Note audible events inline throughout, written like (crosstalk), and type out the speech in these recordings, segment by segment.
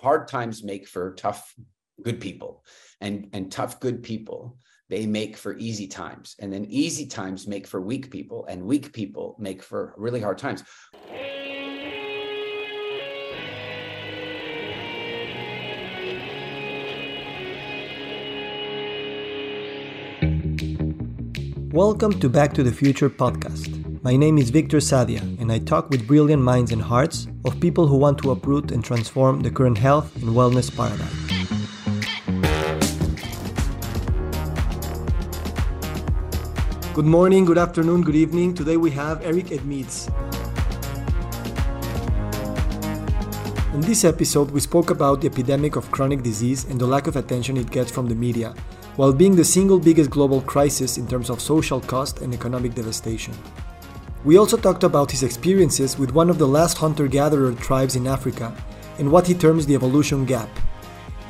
hard times make for tough good people. And and tough good people they make for easy times. And then easy times make for weak people and weak people make for really hard times. Welcome to Back to the Future podcast. My name is Victor Sadia, and I talk with brilliant minds and hearts of people who want to uproot and transform the current health and wellness paradigm. Good morning, good afternoon, good evening. Today we have Eric Edmeades. In this episode, we spoke about the epidemic of chronic disease and the lack of attention it gets from the media while being the single biggest global crisis in terms of social cost and economic devastation. We also talked about his experiences with one of the last hunter gatherer tribes in Africa and what he terms the evolution gap.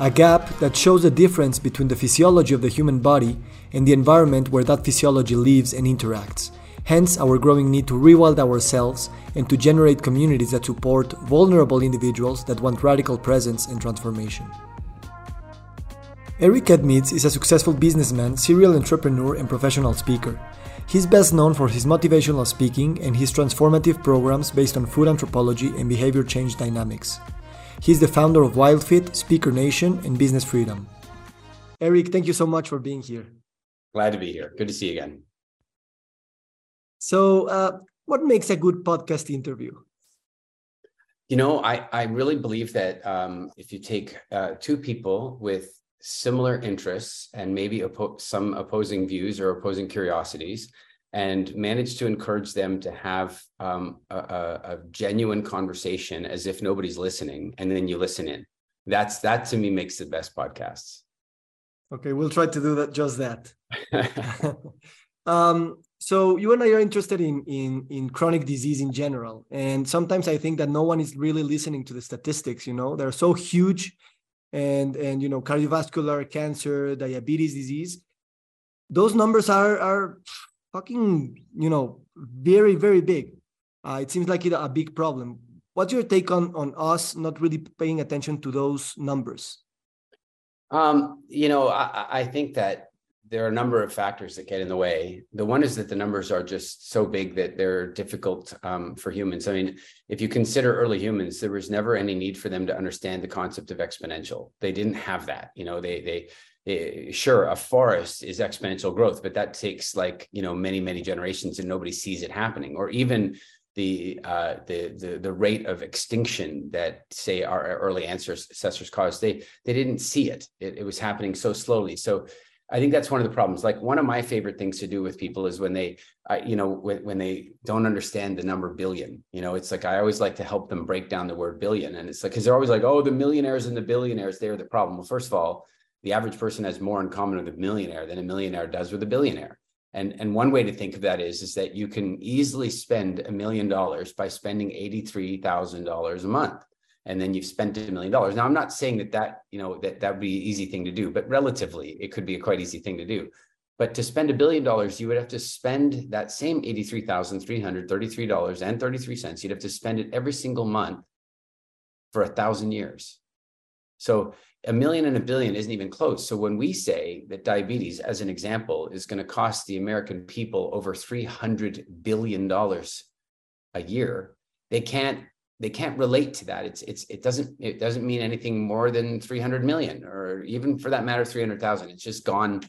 A gap that shows the difference between the physiology of the human body and the environment where that physiology lives and interacts. Hence, our growing need to rewild ourselves and to generate communities that support vulnerable individuals that want radical presence and transformation. Eric Edmeades is a successful businessman, serial entrepreneur, and professional speaker. He's best known for his motivational speaking and his transformative programs based on food anthropology and behavior change dynamics. He's the founder of WildFit, Speaker Nation, and Business Freedom. Eric, thank you so much for being here. Glad to be here. Good to see you again. So, uh, what makes a good podcast interview? You know, I, I really believe that um, if you take uh, two people with similar interests and maybe oppo- some opposing views or opposing curiosities and manage to encourage them to have um, a, a, genuine conversation as if nobody's listening and then you listen in. That's that to me makes the best podcasts. Okay we'll try to do that just that. (laughs) (laughs) Um, so you and i are interested in in in chronic disease in general and sometimes i think that no one is really listening to the statistics you know? They're so huge and and you know cardiovascular cancer diabetes disease those numbers are are fucking you know very very big. Uh, it seems like it a big problem. What's your take on on us not really paying attention to those numbers? Um you know i i think that there are a number of factors that get in the way. The one is that the numbers are just so big that they're difficult um, for humans. I mean, if you consider early humans, there was never any need for them to understand the concept of exponential. They didn't have that. You know, they they, they sure a forest is exponential growth, but that takes like you know many many generations, and nobody sees it happening. Or even the uh, the the the rate of extinction that say our early ancestors caused, they they didn't see it. It, it was happening so slowly. So I think that's one of the problems. Like one of my favorite things to do with people is when they, you know, when, when they don't understand the number billion. You know, it's like I always like to help them break down the word billion, and it's like because they're always like, oh, the millionaires and the billionaires, they're the problem. Well, first of all, the average person has more in common with a millionaire than a millionaire does with a billionaire. And and one way to think of that is is that you can easily spend a million dollars by spending eighty three thousand dollars a month and then you've spent a million dollars. Now, I'm not saying that that you know that that would be an easy thing to do, but relatively, it could be a quite easy thing to do. But to spend a billion dollars, you would have to spend that same eighty-three thousand three hundred thirty-three dollars and thirty-three cents. You'd have to spend it every single month for a thousand years. So a million and a billion isn't even close. So when we say that diabetes, as an example, is going to cost the American people over three hundred billion dollars a year, they can't they can't relate to that. It's it's it doesn't it doesn't mean anything more than 300 million or even for that matter 300,000. It's just gone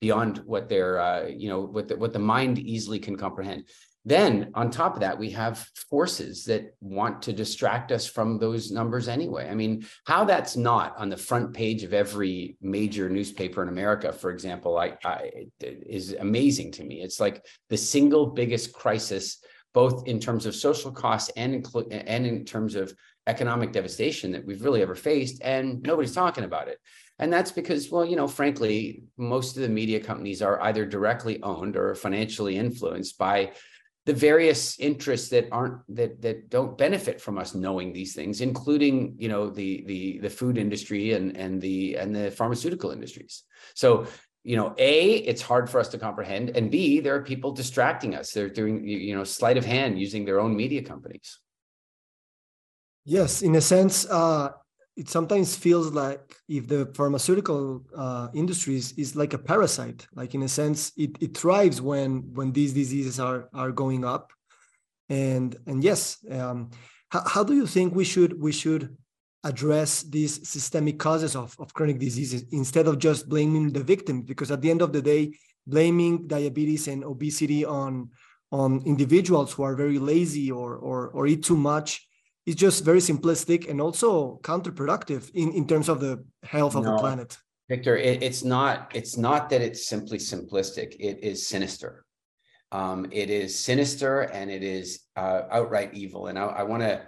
beyond what their uh, you know what the, what the mind easily can comprehend. Then on top of that, we have forces that want to distract us from those numbers anyway. I mean, how that's not on the front page of every major newspaper in America, for example, I, I is amazing to me. It's like the single biggest crisis both in terms of social costs and, inclu- and in terms of economic devastation that we've really ever faced, and nobody's talking about it. And that's because, well, you know, frankly, most of the media companies are either directly owned or financially influenced by the various interests that aren't that that don't benefit from us knowing these things, including, you know, the the the food industry and and the and the pharmaceutical industries. So you know a it's hard for us to comprehend and b there are people distracting us. They're doing you know sleight of hand using their own media companies. Yes in a sense uh it sometimes feels like if the pharmaceutical uh, industries is like a parasite like in a sense it, it thrives when when these diseases are are going up. And and yes um, how, how do you think we should we should address these systemic causes of, of chronic diseases instead of just blaming the victim because at the end of the day blaming diabetes and obesity on on individuals who are very lazy or or, or eat too much is just very simplistic and also counterproductive in, in terms of the health of no, the planet. Victor, it, it's not it's not that it's simply simplistic. It is sinister. Um, it is sinister and it is uh, outright evil. And I want to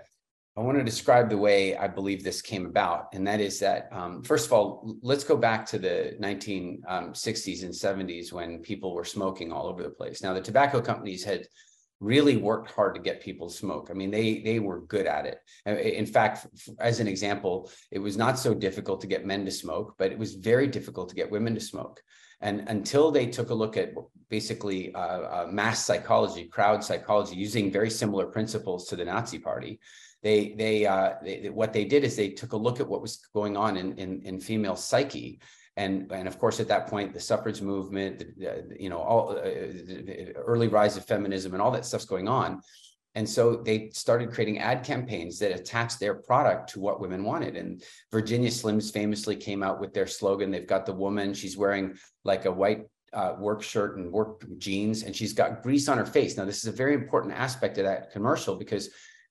I want to describe the way I believe this came about, and that is that um, first of all, let's go back to the 1960s um, and 70s when people were smoking all over the place. Now, the tobacco companies had really worked hard to get people to smoke. I mean, they they were good at it. In fact, as an example, it was not so difficult to get men to smoke, but it was very difficult to get women to smoke. And until they took a look at basically uh, uh, mass psychology, crowd psychology, using very similar principles to the Nazi Party, they they, uh, they what they did is they took a look at what was going on in in, in female psyche. And and of course at that point the suffrage movement the, you know all uh, the early rise of feminism and all that stuff's going on. And so they started creating ad campaigns that attached their product to what women wanted. And virginia slims famously came out with their slogan they've got the woman. She's wearing like a white uh, work shirt and work jeans and she's got grease on her face. Now this is a very important aspect of that commercial because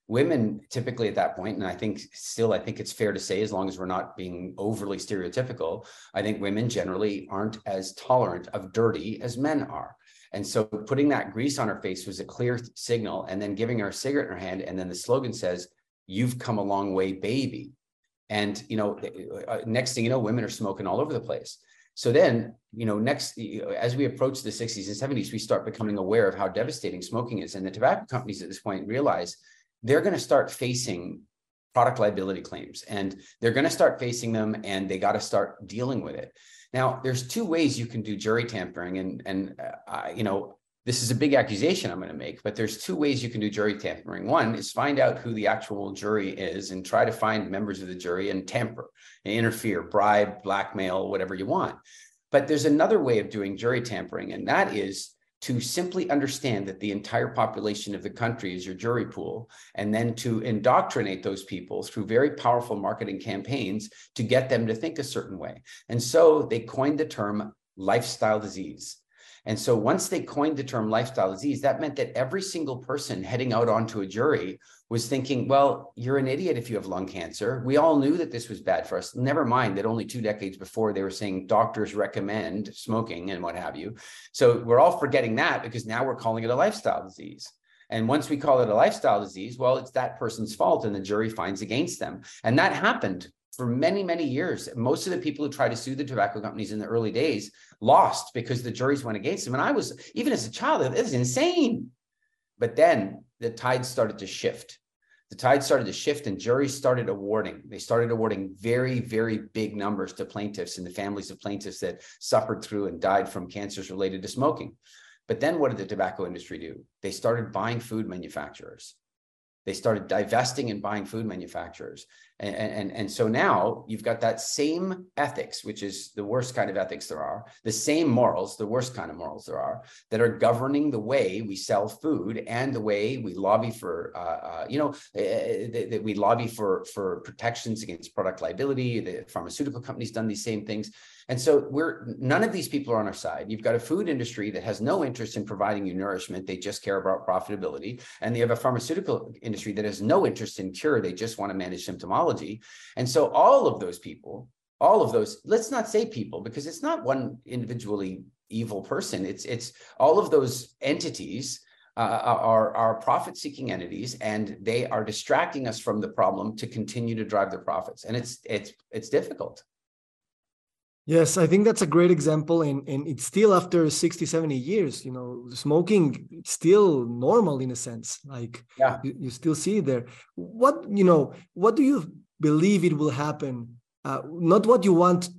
women typically at that point and i think still i think it's fair to say as long as we're not being overly stereotypical i think women generally aren't as tolerant of dirty as men are. And so putting that grease on her face was a clear signal and then giving her a cigarette in her hand and then the slogan says you've come a long way baby. And you know uh, next thing you know women are smoking all over the place. So then you know next as we approach the 60s and 70s we start becoming aware of how devastating smoking is and the tobacco companies at this point realize they're going to start facing product liability claims and they're going to start facing them and they got to start dealing with it. Now there's two ways you can do jury tampering and and uh, you know this is a big accusation i'm going to make but there's two ways you can do jury tampering. One is find out who the actual jury is and try to find members of the jury and tamper and interfere bribe blackmail whatever you want. But there's another way of doing jury tampering and that is to simply understand that the entire population of the country is your jury pool, and then to indoctrinate those people through very powerful marketing campaigns to get them to think a certain way. And so they coined the term lifestyle disease. And so once they coined the term lifestyle disease, that meant that every single person heading out onto a jury was thinking, well, you're an idiot if you have lung cancer. We all knew that this was bad for us. Never mind that only two decades before they were saying doctors recommend smoking and what have you. So we're all forgetting that because now we're calling it a lifestyle disease. And once we call it a lifestyle disease, well, it's that person's fault and the jury finds against them. And that happened for many, many years. Most of the people who tried to sue the tobacco companies in the early days lost because the juries went against them. And I was, even as a child, it was insane. But then the tide started to shift. The tide started to shift and juries started awarding. They started awarding very, very big numbers to plaintiffs and the families of plaintiffs that suffered through and died from cancers related to smoking. But then what did the tobacco industry do? They started buying food manufacturers. They started divesting and buying food manufacturers. And, and, and so now you've got that same ethics, which is the worst kind of ethics there are, the same morals, the worst kind of morals there are, that are governing the way we sell food and the way we lobby for, uh, uh, you know, that uh, we lobby for, for protections against product liability. The pharmaceutical companies done these same things. And so we're none of these people are on our side. You've got a food industry that has no interest in providing you nourishment. They just care about profitability. And you have a pharmaceutical industry that has no interest in cure. They just want to manage symptomology. And so all of those people, all of those, let's not say people, because it's not one individually evil person. It's it's all of those entities uh, are, are profit seeking entities and they are distracting us from the problem to continue to drive the profits. And it's it's it's difficult. Yes, I think that's a great example. And, and it's still after 60, 70 years, you know, smoking still normal in a sense. Like yeah. you, you still see it there. What, you know, what do you believe it will happen? Uh, not what you want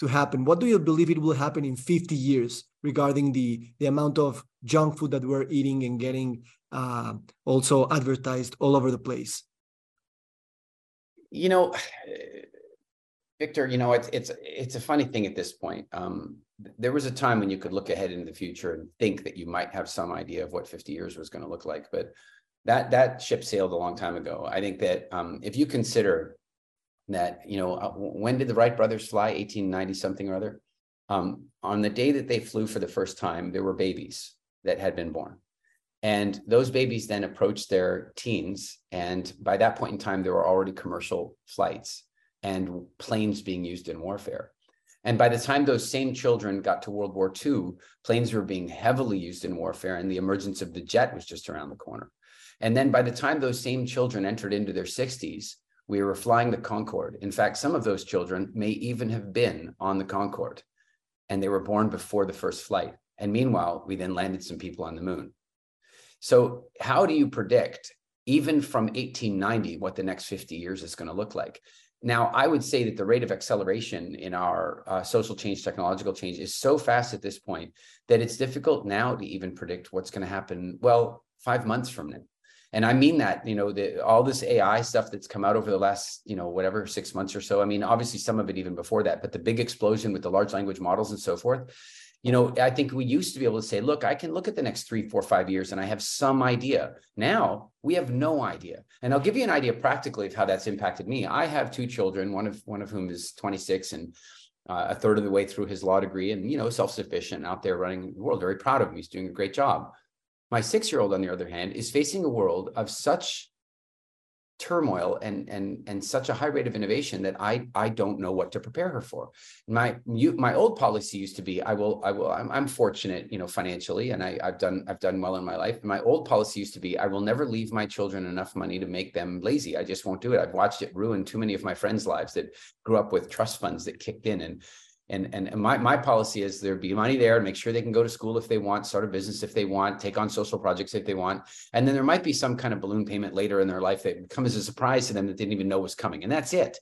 to happen. What do you believe it will happen in 50 years regarding the, the amount of junk food that we're eating and getting uh, also advertised all over the place? You know, Victor, you know, it's it's it's a funny thing at this point. Um, there was a time when you could look ahead into the future and think that you might have some idea of what 50 years was going to look like, but that that ship sailed a long time ago. I think that um, if you consider that, you know, uh, when did the Wright brothers fly? 1890 something or other. Um, on the day that they flew for the first time, there were babies that had been born. And those babies then approached their teens. And by that point in time, there were already commercial flights and planes being used in warfare. And by the time those same children got to World War II, planes were being heavily used in warfare, and the emergence of the jet was just around the corner. And then by the time those same children entered into their 60s, we were flying the Concorde. In fact, some of those children may even have been on the Concorde, and they were born before the first flight. And meanwhile, we then landed some people on the moon. So, how do you predict, even from 1890, what the next 50 years is going to look like? Now, I would say that the rate of acceleration in our uh, social change, technological change is so fast at this point that it's difficult now to even predict what's going to happen, well, five months from now. And I mean that, you know, the, all this AI stuff that's come out over the last, you know, whatever, six months or so. I mean, obviously some of it even before that, but the big explosion with the large language models and so forth, you know, I think we used to be able to say, look, I can look at the next three, four, five years and I have some idea. Now we have no idea. And I'll give you an idea practically of how that's impacted me. I have two children, one of one of whom is 26 and uh, a third of the way through his law degree and you know self-sufficient out there running the world very proud of him he's doing a great job my six-year-old on the other hand is facing a world of such turmoil and and and such a high rate of innovation that I I don't know what to prepare her for. My you, my old policy used to be I will I will I'm, I'm fortunate you know financially and I I've done I've done well in my life. My old policy used to be I will never leave my children enough money to make them lazy. I just won't do it. I've watched it ruin too many of my friends' lives that grew up with trust funds that kicked in and and, and, my, my policy is there be money there make sure they can go to school if they want, start a business if they want, take on social projects if they want. And then there might be some kind of balloon payment later in their life that comes as a surprise to them that they didn't even know was coming. And that's it.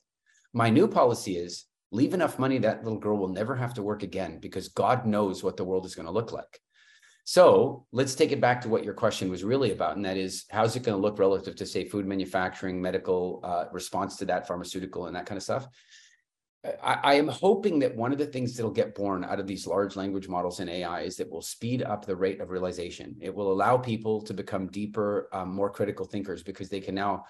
My new policy is leave enough money that little girl will never have to work again because God knows what the world is going to look like. So let's take it back to what your question was really about, and that is how's it going to look relative to, say, food manufacturing, medical uh, response to that, pharmaceutical, and that kind of stuff. I, I, am hoping that one of the things that'll get born out of these large language models and AI is that will speed up the rate of realization. It will allow people to become deeper, um, more critical thinkers because they can now,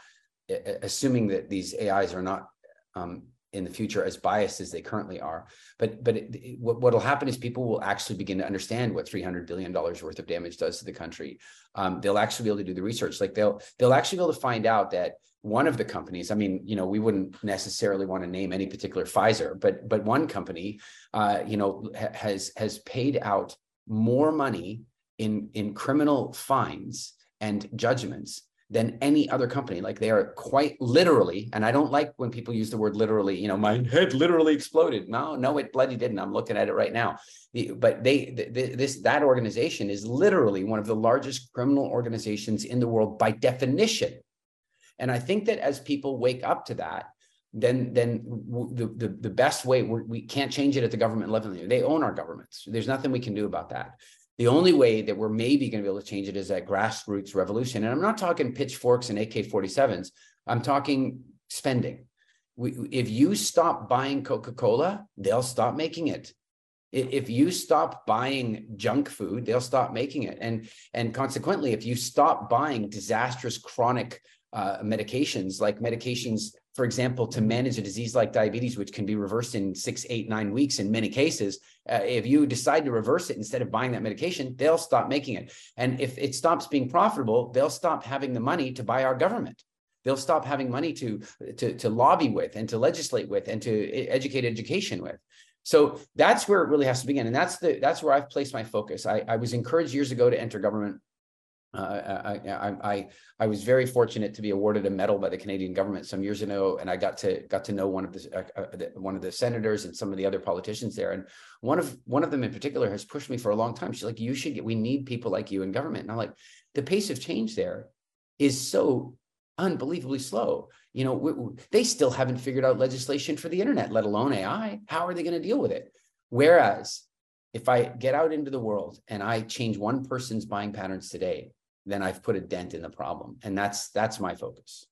assuming that these AIs are not um, in the future as biased as they currently are. But but it, what will happen is people will actually begin to understand what 300 billion dollars worth of damage does to the country. Um, they'll actually be able to do the research. Like they'll they'll actually be able to find out that one of the companies i mean you know we wouldn't necessarily want to name any particular pfizer but but one company uh, you know ha- has has paid out more money in in criminal fines and judgments than any other company. Like they are quite literally and i don't like when people use the word literally you know my (laughs) head literally exploded. No no it bloody didn't. I'm looking at it right now. But they this that organization is literally one of the largest criminal organizations in the world by definition and I think that as people wake up to that, then then the, the, the best way we can't change it at the government level. They own our governments. There's nothing we can do about that. The only way that we're maybe going to be able to change it is that grassroots revolution. And I'm not talking pitchforks and AK-47s. I'm talking spending. We, if you stop buying Coca-Cola, they'll stop making it if you stop buying junk food they'll stop making it and and consequently if you stop buying disastrous chronic uh, medications, like medications, for example, to manage a disease like diabetes, which can be reversed in six, eight, nine weeks in many cases. Uh, if you decide to reverse it instead of buying that medication, they'll stop making it. And if it stops being profitable, they'll stop having the money to buy our government. They'll stop having money to, to, to lobby with and to legislate with and to educate education with. So that's where it really has to begin. And that's the that's where I've placed my focus. I, I was encouraged years ago to enter government uh, I, I, I, I was very fortunate to be awarded a medal by the Canadian government some years ago, and I got to got to know one of the, uh, uh, the, one of the senators and some of the other politicians there. And one of one of them in particular has pushed me for a long time. She's like, "You should get. We need people like you in government." And I'm like, the pace of change there is so unbelievably slow. You know, we, we, they still haven't figured out legislation for the internet, let alone AI. How are they going to deal with it? Whereas if I get out into the world and I change one person's buying patterns today, then I've put a dent in the problem. And that's that's my focus.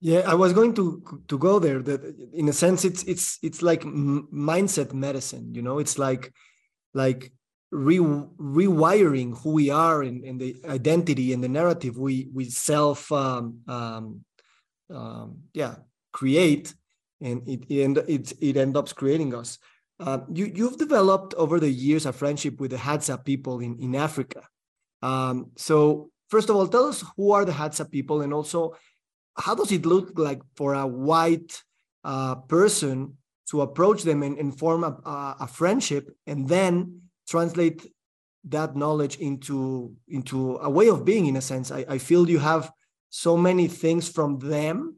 Yeah, I was going to to go there. That in a sense, it's it's it's like mindset medicine. You know, it's like like re, rewiring who we are and, and the identity and the narrative we we self um, um, um, yeah create, and it it it, it ends up creating us. Uh, you you've developed over the years a friendship with the Hadza people in in Africa. Um, so first of all, tell us who are the Hadza people, and also how does it look like for a white uh, person to approach them and, and form a, a, friendship and then translate that knowledge into into a way of being in a sense? I, I feel you have so many things from them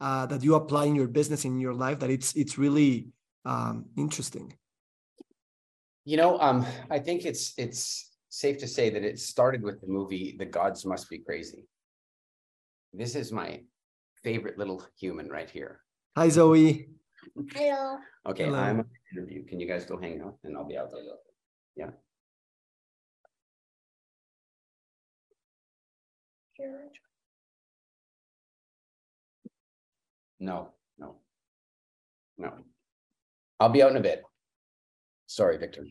uh, that you apply in your business in your life that it's it's really um, interesting. You know um, i think it's it's safe to say that it started with the movie the gods must be crazy this is my favorite little human right here. Hi, Zoe. Hello. Okay, Hello. I'm on interview. Can you guys go hang out and I'll be out there? Yeah. No, no, no. I'll be out in a bit. Sorry, Victor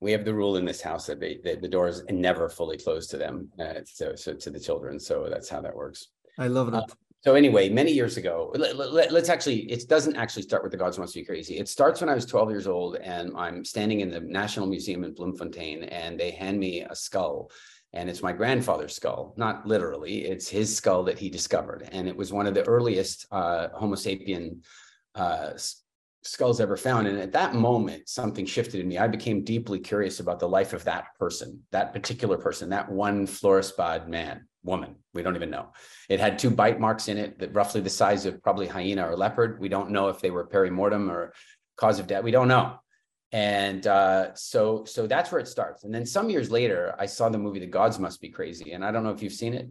we have the rule in this house that they, the doors never fully close to them, uh, so, so to the children. So that's how that works. I love that. Uh, so anyway, many years ago, let, us let, actually, it doesn't actually start with the gods must be crazy. It starts when I was 12 years old and I'm standing in the National Museum in Bloemfontein and they hand me a skull and it's my grandfather's skull, not literally, it's his skull that he discovered. And it was one of the earliest uh, Homo sapien uh, skulls ever found. And at that moment, something shifted in me. I became deeply curious about the life of that person, that particular person, that one Florisbad man, woman. We don't even know. It had two bite marks in it that roughly the size of probably hyena or leopard. We don't know if they were perimortem or cause of death. We don't know. And uh, so, so that's where it starts. And then some years later, I saw the movie The Gods Must Be Crazy. And I don't know if you've seen it.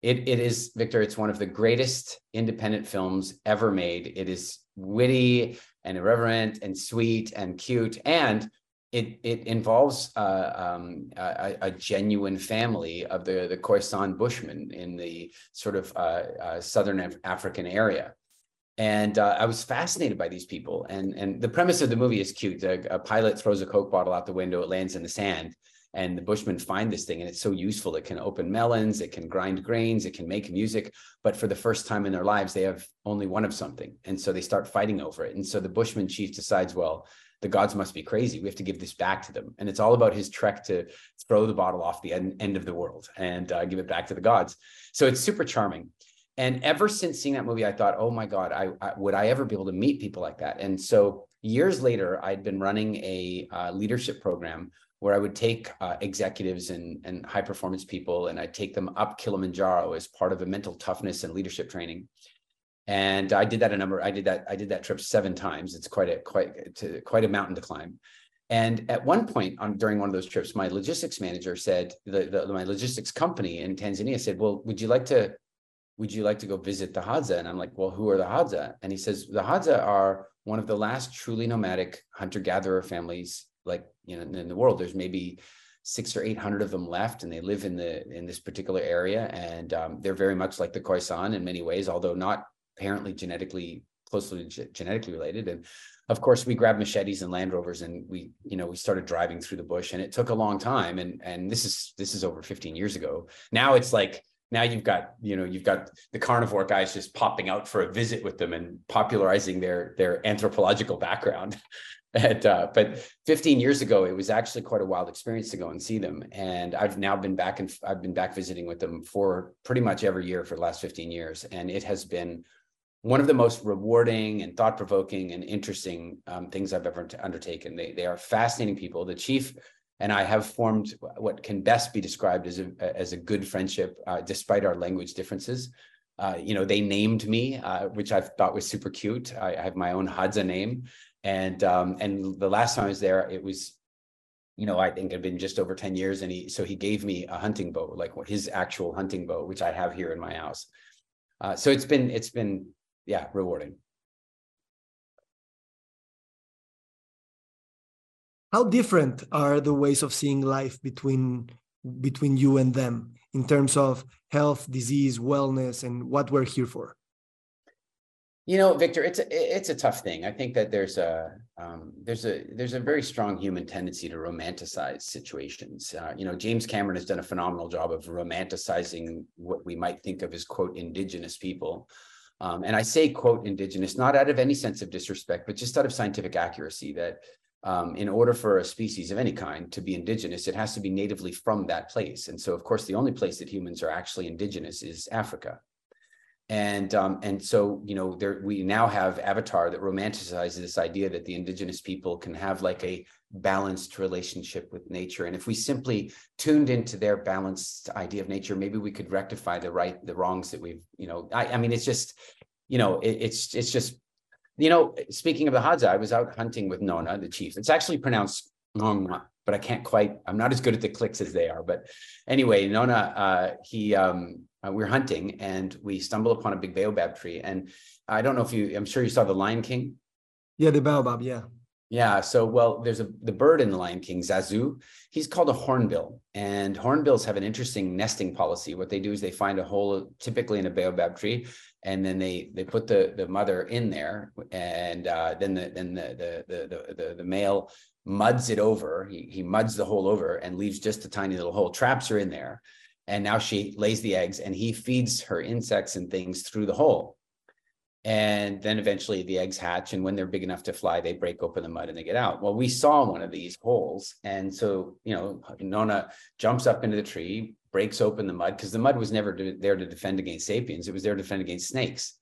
It, it is, Victor, it's one of the greatest independent films ever made. It is witty and irreverent and sweet and cute. And it, it involves uh, um, a, a, genuine family of the, the Khoisan Bushmen in the sort of uh, uh, Southern Af- African area. And uh, I was fascinated by these people. And, and the premise of the movie is cute. A, a pilot throws a Coke bottle out the window, it lands in the sand and the bushmen find this thing and it's so useful. It can open melons it can grind grains it can make music but for the first time in their lives they have only one of something and so they start fighting over it. And so the bushman chief decides well the gods must be crazy. We have to give this back to them. And it's all about his trek to throw the bottle off the end, end of the world and uh, give it back to the gods. So it's super charming. And ever since seeing that movie i thought oh my god I, I would i ever be able to meet people like that? And so years later i'd been running a uh, leadership program where I would take uh, executives and, and high performance people and I'd take them up Kilimanjaro as part of a mental toughness and leadership training. And I did that a number. I did that. I did that trip seven times. It's quite a quite to, quite a mountain to climb. And at one point on during one of those trips, my logistics manager said, the, the, my logistics company in Tanzania said, "Well, would you like to, would you like to go visit the Hadza?" And I'm like, "Well, who are the Hadza?" And he says, "The Hadza are one of the last truly nomadic hunter gatherer families like you know in the world there's maybe six or eight hundred of them left and they live in the in this particular area. And um, they're very much like the khoisan in many ways although not apparently genetically closely ge- genetically related. And of course we grabbed machetes and land rovers and we you know we started driving through the bush and it took a long time. And and this is this is over 15 years ago. Now it's like now you've got you know you've got the carnivore guys just popping out for a visit with them and popularizing their their anthropological background (laughs) uh, but 15 years ago, it was actually quite a wild experience to go and see them. And I've now been back and I've been back visiting with them for pretty much every year for the last 15 years. And it has been one of the most rewarding and thought provoking and interesting um, things I've ever undertaken. They, they are fascinating people. The chief and I have formed what can best be described as a, as a good friendship, uh, despite our language differences. Uh, you know, they named me, uh, which I thought was super cute. I, I have my own Hadza name, and um, and the last time I was there, it was, you know, I think it had been just over 10 years. And he so he gave me a hunting bow, like his actual hunting bow, which I have here in my house. Uh, so it's been it's been yeah, rewarding. How different are the ways of seeing life between between you and them in terms of health, disease, wellness, and what we're here for? You know, Victor, it's a it's a tough thing. I think that there's a um, there's a there's a very strong human tendency to romanticize situations. Uh, you know, James Cameron has done a phenomenal job of romanticizing what we might think of as quote indigenous people. Um, and I say quote indigenous not out of any sense of disrespect, but just out of scientific accuracy. That um, in order for a species of any kind to be indigenous, it has to be natively from that place. And so, of course, the only place that humans are actually indigenous is Africa and um, and so you know there we now have avatar that romanticizes this idea that the indigenous people can have like a balanced relationship with nature and if we simply tuned into their balanced idea of nature maybe we could rectify the right the wrongs that we've you know i, I mean it's just you know it, it's it's just you know speaking of the hadza i was out hunting with nona the chief it's actually pronounced Nong, but I can't quite. I'm not as good at the clicks as they are. But anyway, Nona, uh, he um, uh, we are hunting and we stumble upon a big baobab tree. And I don't know if you, I'm sure you saw the Lion King. Yeah, the baobab. Yeah. Yeah. So, well, there's a the bird in the Lion King, Zazu. He's called a hornbill, and hornbills have an interesting nesting policy. What they do is they find a hole, typically in a baobab tree, and then they they put the the mother in there, and uh, then the then the the the the, the male muds it over. He he muds the hole over and leaves just a tiny little hole. Traps her in there, and now she lays the eggs and he feeds her insects and things through the hole. And then eventually the eggs hatch and when they're big enough to fly they break open the mud and they get out. Well we saw one of these holes. And so you know nona jumps up into the tree breaks open the mud because the mud was never there to defend against sapiens. It was there to defend against snakes.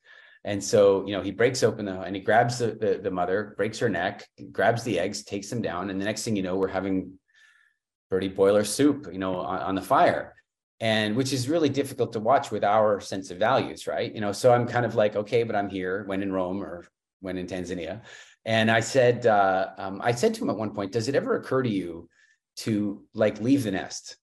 And so you know he breaks open the and he grabs the, the, the mother breaks her neck grabs the eggs takes them down. And the next thing you know we're having birdie boiler soup you know on, on the fire and which is really difficult to watch with our sense of values right? You know so i'm kind of like okay but i'm here when in rome or when in tanzania. And i said uh, um, i said to him at one point does it ever occur to you to like leave the nest?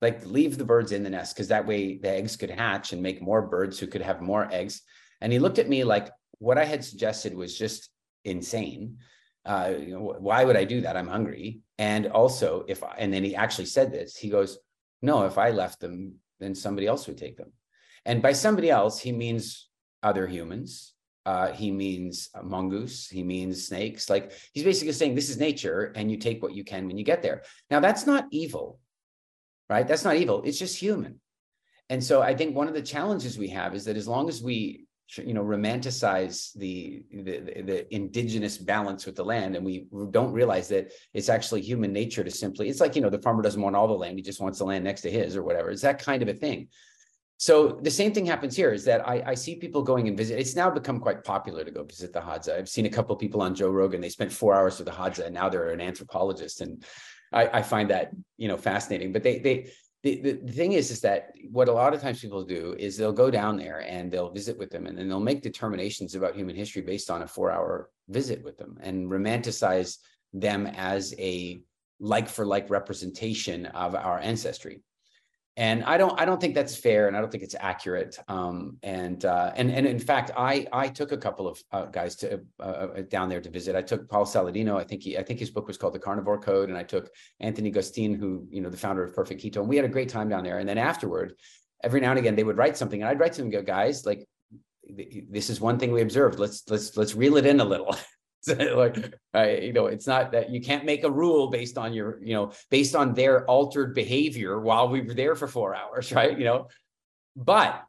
Like leave the birds in the nest because that way the eggs could hatch and make more birds who could have more eggs. And he looked at me like what i had suggested was just insane. Uh, you know, why would i do that? I'm hungry. And also if I, and then he actually said this he goes no, if I left them, then somebody else would take them. And by somebody else, he means other humans. Uh, he means mongoose. He means snakes. Like he's basically saying this is nature, and you take what you can when you get there. Now that's not evil, right? That's not evil. It's just human. And so I think one of the challenges we have is that as long as we you know romanticize the, the, the indigenous balance with the land and we don't realize that it's actually human nature to simply it's like you know the farmer doesn't want all the land he just wants the land next to his or whatever it's that kind of a thing so the same thing happens here is that I, I see people going and visit. It's now become quite popular to go visit the Hadza. I've seen a couple people on Joe Rogan. They spent four hours with the Hadza, and now they're an anthropologist, and I, I find that you know fascinating. But they they the, the, thing is is that what a lot of times people do is they'll go down there and they'll visit with them and then they'll make determinations about human history based on a four hour visit with them and romanticize them as a like for like representation of our ancestry and I don't I don't think that's fair, and I don't think it's accurate. Um, and uh, and and in fact, I I took a couple of uh, guys to uh, uh, down there to visit. I took Paul Saladino. I think he I think his book was called The Carnivore Code, and I took Anthony Gustin, who you know the founder of Perfect Keto, and we had a great time down there. And then afterward, every now and again, they would write something, and I'd write to them, go, guys, like this is one thing we observed. Let's let's let's reel it in a little. (laughs) (laughs) like I, you know it's not that you can't make a rule based on your you know based on their altered behavior while we were there for four (laughs) hours right you know but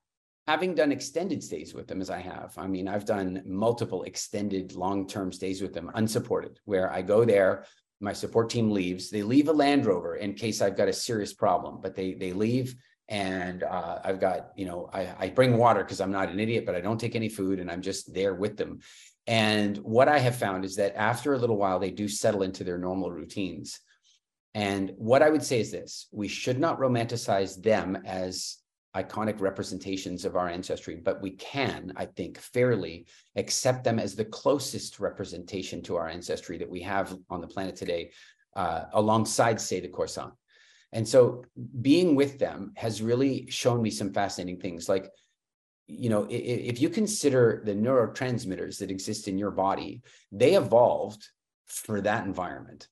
having done extended stays with them as i have i mean i've done multiple extended long-term stays with them unsupported where i go there my support team leaves they leave a land rover in case i've got a serious problem but they they leave and uh, I've got, you know, I, I bring water because I'm not an idiot, but I don't take any food and I'm just there with them. And what I have found is that after a little while, they do settle into their normal routines. And what I would say is this we should not romanticize them as iconic representations of our ancestry, but we can, I think, fairly accept them as the closest representation to our ancestry that we have on the planet today, uh, alongside, say, the Khoisan. And so being with them has really shown me some fascinating things. Like you know if you consider the neurotransmitters that exist in your body they evolved for that environment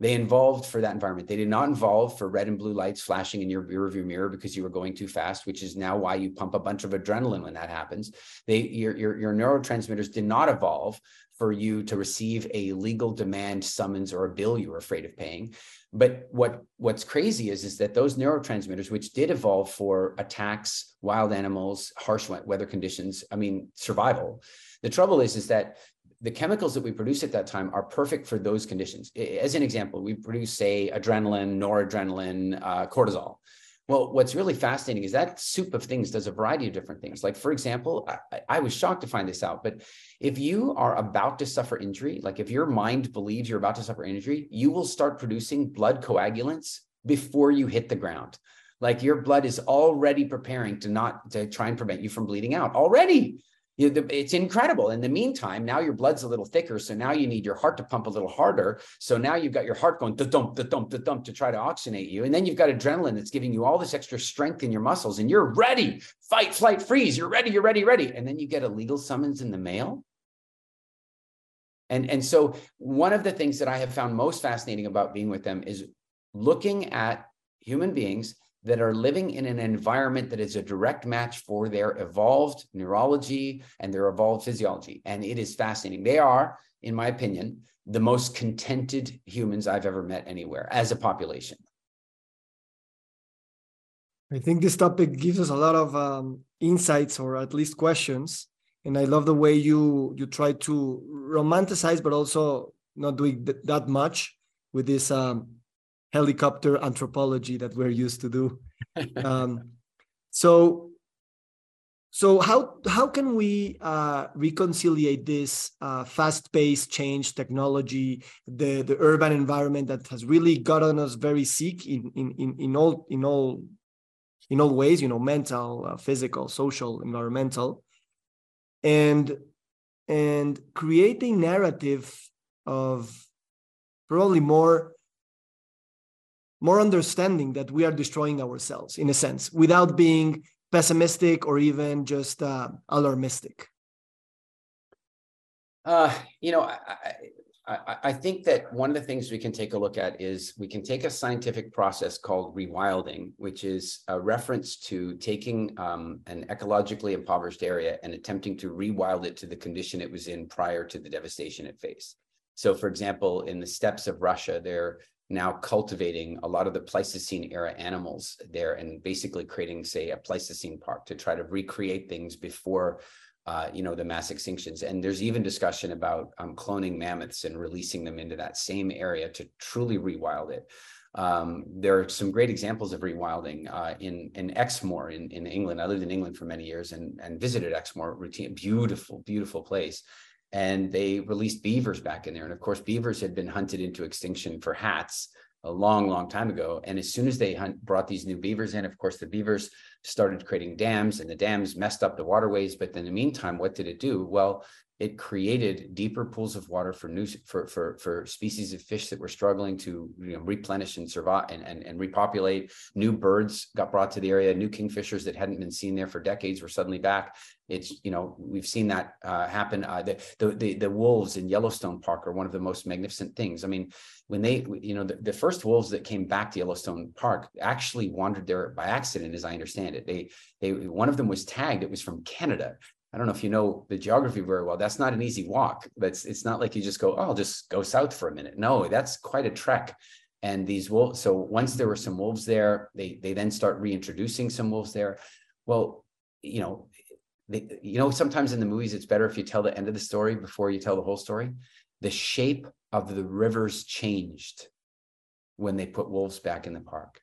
They involved for that environment. They did not involve for red and blue lights flashing in your rear view mirror because you were going too fast, which is now why you pump a bunch of adrenaline when that happens. They your your, your neurotransmitters did not evolve for you to receive a legal demand summons or a bill you were afraid of paying. But what what's crazy is is that those neurotransmitters, which did evolve for attacks, wild animals, harsh weather conditions, I mean survival. The trouble is is that the chemicals that we produce at that time are perfect for those conditions. As an example, we produce, say, adrenaline, noradrenaline, uh, cortisol. Well, what's really fascinating is that soup of things does a variety of different things. Like, for example, I, I, was shocked to find this out, but if you are about to suffer injury, like if your mind believes you're about to suffer injury, you will start producing blood coagulants before you hit the ground. Like your blood is already preparing to not to try and prevent you from bleeding out already you know, it's incredible. In the meantime, now your blood's a little thicker, so now you need your heart to pump a little harder. So now you've got your heart going the dump, the dump, the dump to try to oxygenate you, and then you've got adrenaline that's giving you all this extra strength in your muscles, and you're ready. Fight, flight, freeze. You're ready. You're ready. Ready. And then you get a legal summons in the mail. And and so one of the things that I have found most fascinating about being with them is looking at human beings that are living in an environment that is a direct match for their evolved neurology and their evolved physiology. And it is fascinating. They are, in my opinion, the most contented humans I've ever met anywhere as a population. I think this topic gives us a lot of um, insights or at least questions. And I love the way you you try to romanticize, but also not doing th- that much with this um, helicopter anthropology that we're used to do. (laughs) um, so, so how how can we uh, reconciliate this uh, fast-paced change technology, the the urban environment that has really gotten us very sick in in in, in all in all in all ways, you know, mental, uh, physical, social, environmental, and and creating narrative of probably more more understanding that we are destroying ourselves in a sense without being pessimistic or even just uh, alarmistic. Uh, you know I, I, I, think that one of the things we can take a look at is we can take a scientific process called rewilding which is a reference to taking um, an ecologically impoverished area and attempting to rewild it to the condition it was in prior to the devastation it faced. So for example in the steppes of russia there now cultivating a lot of the Pleistocene era animals there and basically creating, say, a Pleistocene park to try to recreate things before, uh, you know, the mass extinctions. And there's even discussion about um, cloning mammoths and releasing them into that same area to truly rewild it. Um, there are some great examples of rewilding uh, in in Exmoor in, in England. I lived in England for many years and, and visited Exmoor, routine, beautiful, beautiful place and they released beavers back in there. And of course, beavers had been hunted into extinction for hats a long, long time ago. And as soon as they hunt, brought these new beavers in, of course, the beavers started creating dams, and the dams messed up the waterways. But in the meantime, what did it do? Well, it created deeper pools of water for new for for for species of fish that were struggling to you know, replenish and survive and, and and repopulate. New birds got brought to the area. New kingfishers that hadn't been seen there for decades were suddenly back. It's you know we've seen that uh, happen. Uh, the, the, the the wolves in Yellowstone Park are one of the most magnificent things. I mean, when they you know the, the first wolves that came back to Yellowstone Park actually wandered there by accident, as I understand it. They they one of them was tagged. It was from Canada I don't know if you know the geography very well. That's not an easy walk. That's it's not like you just go, oh, I'll just go south for a minute. No, that's quite a trek. And these wolves, so once there were some wolves there, they they then start reintroducing some wolves there. Well, you know, they, you know, sometimes in the movies it's better if you tell the end of the story before you tell the whole story. The shape of the rivers changed when they put wolves back in the park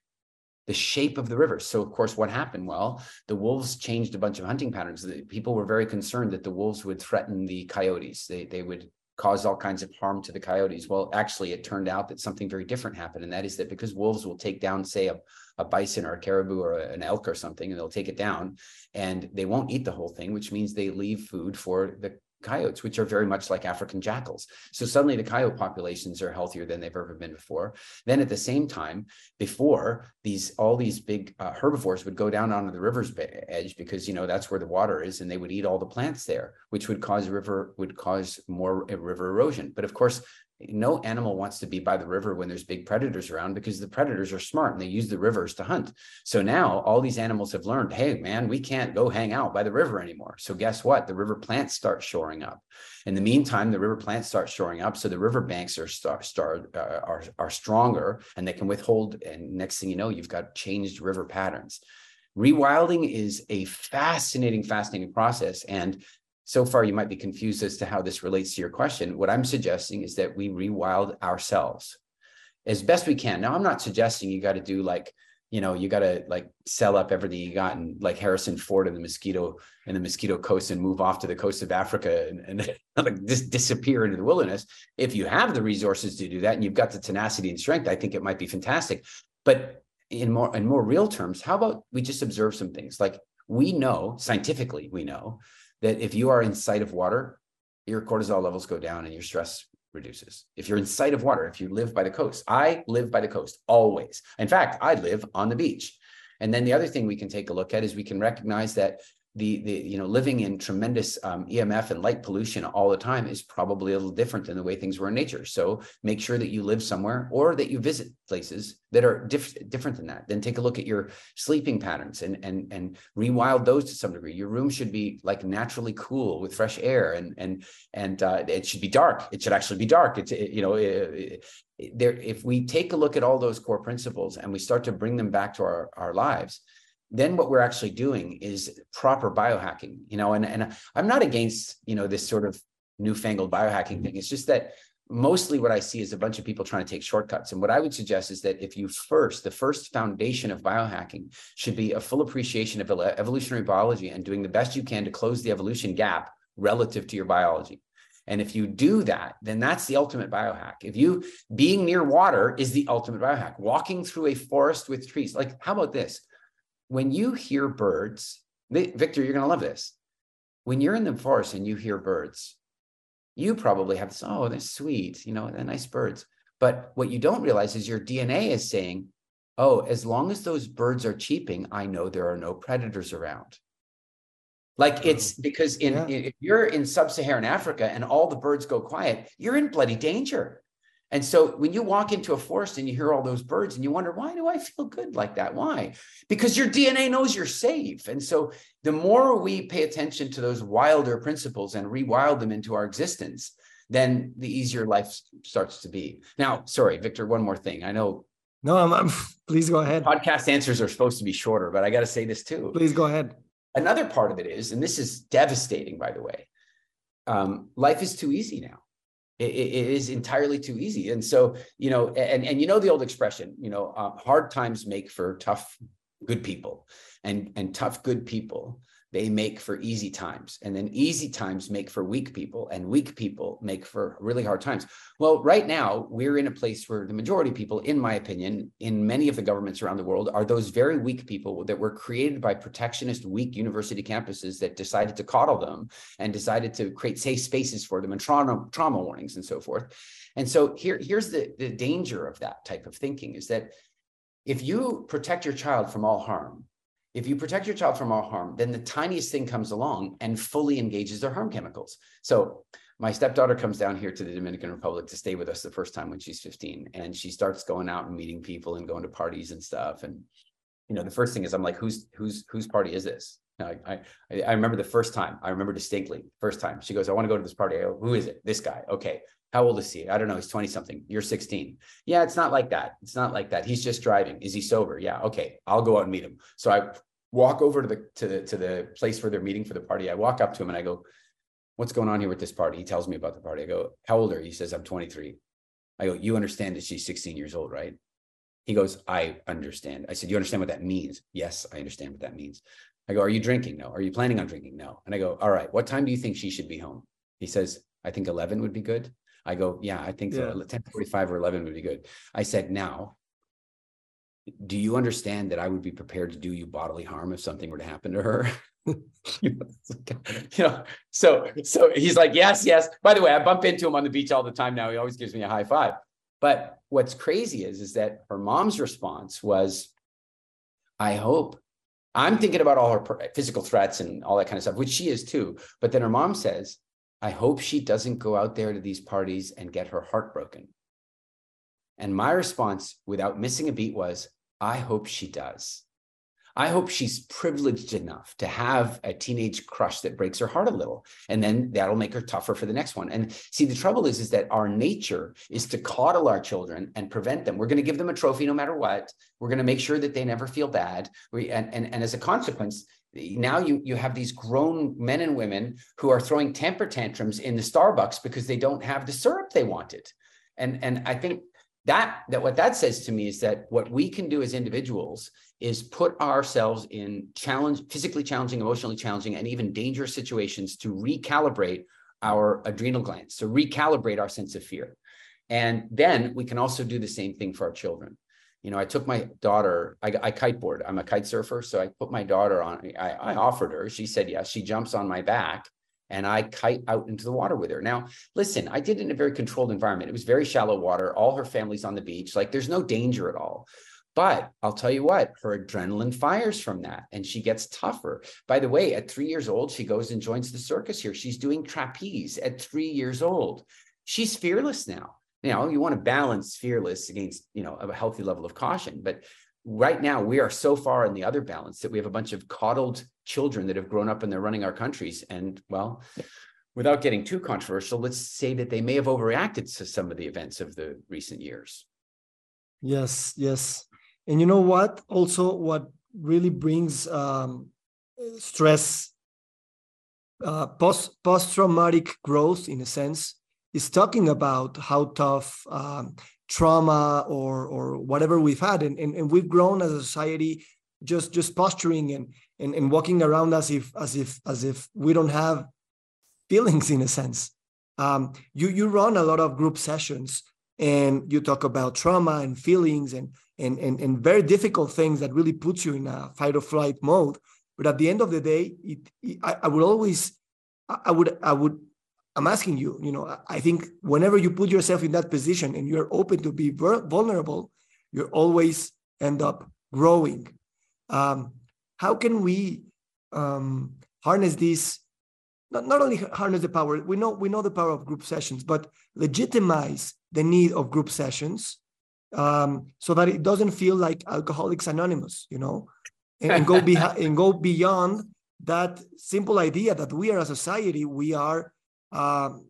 the shape of the river. So, of course, what happened? Well, the wolves changed a bunch of hunting patterns. The people were very concerned that the wolves would threaten the coyotes. They, they would cause all kinds of harm to the coyotes. Well, actually, it turned out that something very different happened. And that is that because wolves will take down, say, a, a bison or a caribou or a, an elk or something, and they'll take it down and they won't eat the whole thing, which means they leave food for the coyotes, which are very much like African jackals. So suddenly the coyote populations are healthier than they've ever been before. Then at the same time, before these all these big uh, herbivores would go down onto the river's edge because you know that's where the water is, and they would eat all the plants there, which would cause river would cause more river erosion. But of course, no animal wants to be by the river when there's big predators around because the predators are smart and they use the rivers to hunt. So now all these animals have learned, hey, man, we can't go hang out by the river anymore. So guess what? The river plants start shoring up. In the meantime, the river plants start shoring up. So the river banks are start, uh, are, are stronger and they can withhold. And next thing you know, you've got changed river patterns. Rewilding is a fascinating, fascinating process. And so far you might be confused as to how this relates to your question. What I'm suggesting is that we rewild ourselves as best we can. Now, I'm not suggesting you got to do like, you know, you got to like sell up everything you got and like Harrison Ford and the mosquito and the mosquito coast and move off to the coast of Africa and, and (laughs) like just disappear into the wilderness. If you have the resources to do that and you've got the tenacity and strength, I think it might be fantastic. But in more in more real terms, how about we just observe some things? Like we know scientifically, we know that if you are in sight of water, your cortisol levels go down and your stress reduces. If you're in sight of water, if you live by the coast, I live by the coast always. In fact, I live on the beach. And then the other thing we can take a look at is we can recognize that the the you know living in tremendous um, EMF and light pollution all the time is probably a little different than the way things were in nature. So make sure that you live somewhere or that you visit places that are diff- different than that. Then take a look at your sleeping patterns and and and rewild those to some degree. Your room should be like naturally cool with fresh air and and and uh, it should be dark. It should actually be dark. It's it, you know it, it, there. If we take a look at all those core principles and we start to bring them back to our our lives then what we're actually doing is proper biohacking you know and, and i'm not against you know this sort of newfangled biohacking thing it's just that mostly what i see is a bunch of people trying to take shortcuts and what i would suggest is that if you first the first foundation of biohacking should be a full appreciation of evolutionary biology and doing the best you can to close the evolution gap relative to your biology and if you do that, then that's the ultimate biohack. If you being near water is the ultimate biohack. Walking through a forest with trees, like how about this? When you hear birds, they, Victor, you're going to love this. When you're in the forest and you hear birds, you probably have this, oh, they're sweet, you know, they're nice birds. But what you don't realize is your DNA is saying, oh, as long as those birds are cheeping, I know there are no predators around. Like it's because in, yeah. if you're in sub-Saharan Africa and all the birds go quiet, you're in bloody danger. And so when you walk into a forest and you hear all those birds and you wonder, why do I feel good like that? Why? Because your DNA knows you're safe. And so the more we pay attention to those wilder principles and rewild them into our existence, then the easier life starts to be. Now, sorry, Victor, one more thing. I know. No, I'm, I'm (laughs) please go ahead. Podcast answers are supposed to be shorter, but I got to say this too. Please go ahead. Another part of it is, and this is devastating, by the way, um, life is too easy now it, it is entirely too easy. And so, you know, and, and you know the old expression, you know, uh, hard times make for tough, good people, and and tough, good people they make for easy times and then easy times make for weak people and weak people make for really hard times. Well right now we're in a place where the majority of people in my opinion in many of the governments around the world are those very weak people that were created by protectionist weak university campuses that decided to coddle them and decided to create safe spaces for them and trauma trauma warnings and so forth. And so here here's the, the danger of that type of thinking is that if you protect your child from all harm if you protect your child from all harm, then the tiniest thing comes along and fully engages their harm chemicals. So my stepdaughter comes down here to the Dominican Republic to stay with us the first time when she's 15. And she starts going out and meeting people and going to parties and stuff. And, you know, the first thing is I'm like, who's whose whose party is this? I, I, I remember the first time. I remember distinctly. First time she goes, I want to go to this party. Go, Who is it? This guy. Okay. How old is he? I don't know. He's 20 something. You're 16. Yeah, it's not like that. It's not like that. He's just driving. Is he sober? Yeah. Okay. I'll go out and meet him. So I walk over to the to the to the place where they're meeting for the party. I walk up to him and I go, What's going on here with this party? He tells me about the party. I go, How old are you? He says, I'm 23. I go, You understand that she's 16 years old, right? He goes, I understand. I said, You understand what that means? Yes, I understand what that means. I go, Are you drinking? No. Are you planning on drinking? No. And I go, All right, what time do you think she should be home? He says, I think 11 would be good. I go, yeah, I think yeah. so. 10 45 or 11 would be good. I said, now, do you understand that I would be prepared to do you bodily harm if something were to happen to her? (laughs) (laughs) you know, so so he's like, yes, yes. By the way, I bump into him on the beach all the time now. He always gives me a high five. But what's crazy is, is that her mom's response was, I hope. I'm thinking about all her physical threats and all that kind of stuff, which she is too. But then her mom says, I hope she doesn't go out there to these parties and get her heart broken. And my response, without missing a beat, was, I hope she does. I hope she's privileged enough to have a teenage crush that breaks her heart a little, and then that'll make her tougher for the next one. And see, the trouble is, is that our nature is to coddle our children and prevent them. We're going to give them a trophy no matter what. We're going to make sure that they never feel bad. We, and, and, and as a consequence, now you you have these grown men and women who are throwing temper tantrums in the Starbucks because they don't have the syrup they wanted. And and I think that that what that says to me is that what we can do as individuals is put ourselves in challenge physically challenging emotionally challenging and even dangerous situations to recalibrate our adrenal glands to recalibrate our sense of fear and then we can also do the same thing for our children you know i took my daughter i, I kiteboard i'm a kite surfer so i put my daughter on I, I hmm. offered her she said yes she jumps on my back and I kite out into the water with her. Now, listen, I did it in a very controlled environment. It was very shallow water. All her family's on the beach. Like there's no danger at all. But I'll tell you what, her adrenaline fires from that and she gets tougher. By the way, at three years old, she goes and joins the circus here. She's doing trapeze at three years old. She's fearless now. You know, you want to balance fearless against, you know, a healthy level of caution. But right now we are so far in the other balance that we have a bunch of coddled children that have grown up and they're running our countries and well without getting too controversial let's say that they may have overreacted to some of the events of the recent years. Yes yes. And you know what? Also what really brings um, stress uh, post post traumatic growth in a sense is talking about how tough um, trauma or or whatever we've had. And, and, and we've grown as a society just just posturing and, and and walking around as if as if as if we don't have feelings in a sense. Um, you you run a lot of group sessions and you talk about trauma and feelings and and and, and very difficult things that really puts you in a fight or flight mode. But at the end of the day it, it I, I would always i would i would I'm asking you, you know, I think whenever you put yourself in that position and you're open to be vulnerable, you always end up growing. Um, how can we um, harness this? Not, not only harness the power, we know we know the power of group sessions, but legitimize the need of group sessions um, so that it doesn't feel like Alcoholics Anonymous, you know, and, and go (laughs) be, and go beyond that simple idea that we are a society, we are um,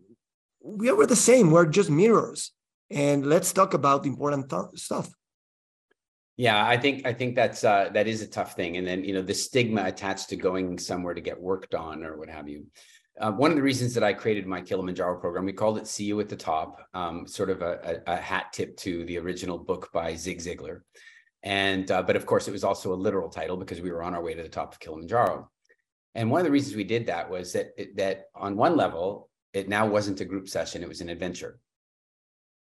we are the same. We're just mirrors. And let's talk about important th- stuff. Yeah, I think I think that's uh, that is a tough thing, and then you know the stigma attached to going somewhere to get worked on or what have you. Uh, one of the reasons that I created my Kilimanjaro program, we called it "See You at the Top," um, sort of a, a, a, hat tip to the original book by Zig Ziglar, and uh, but of course it was also a literal title because we were on our way to the top of Kilimanjaro. And one of the reasons we did that was that that on one level it now wasn't a group session; it was an adventure.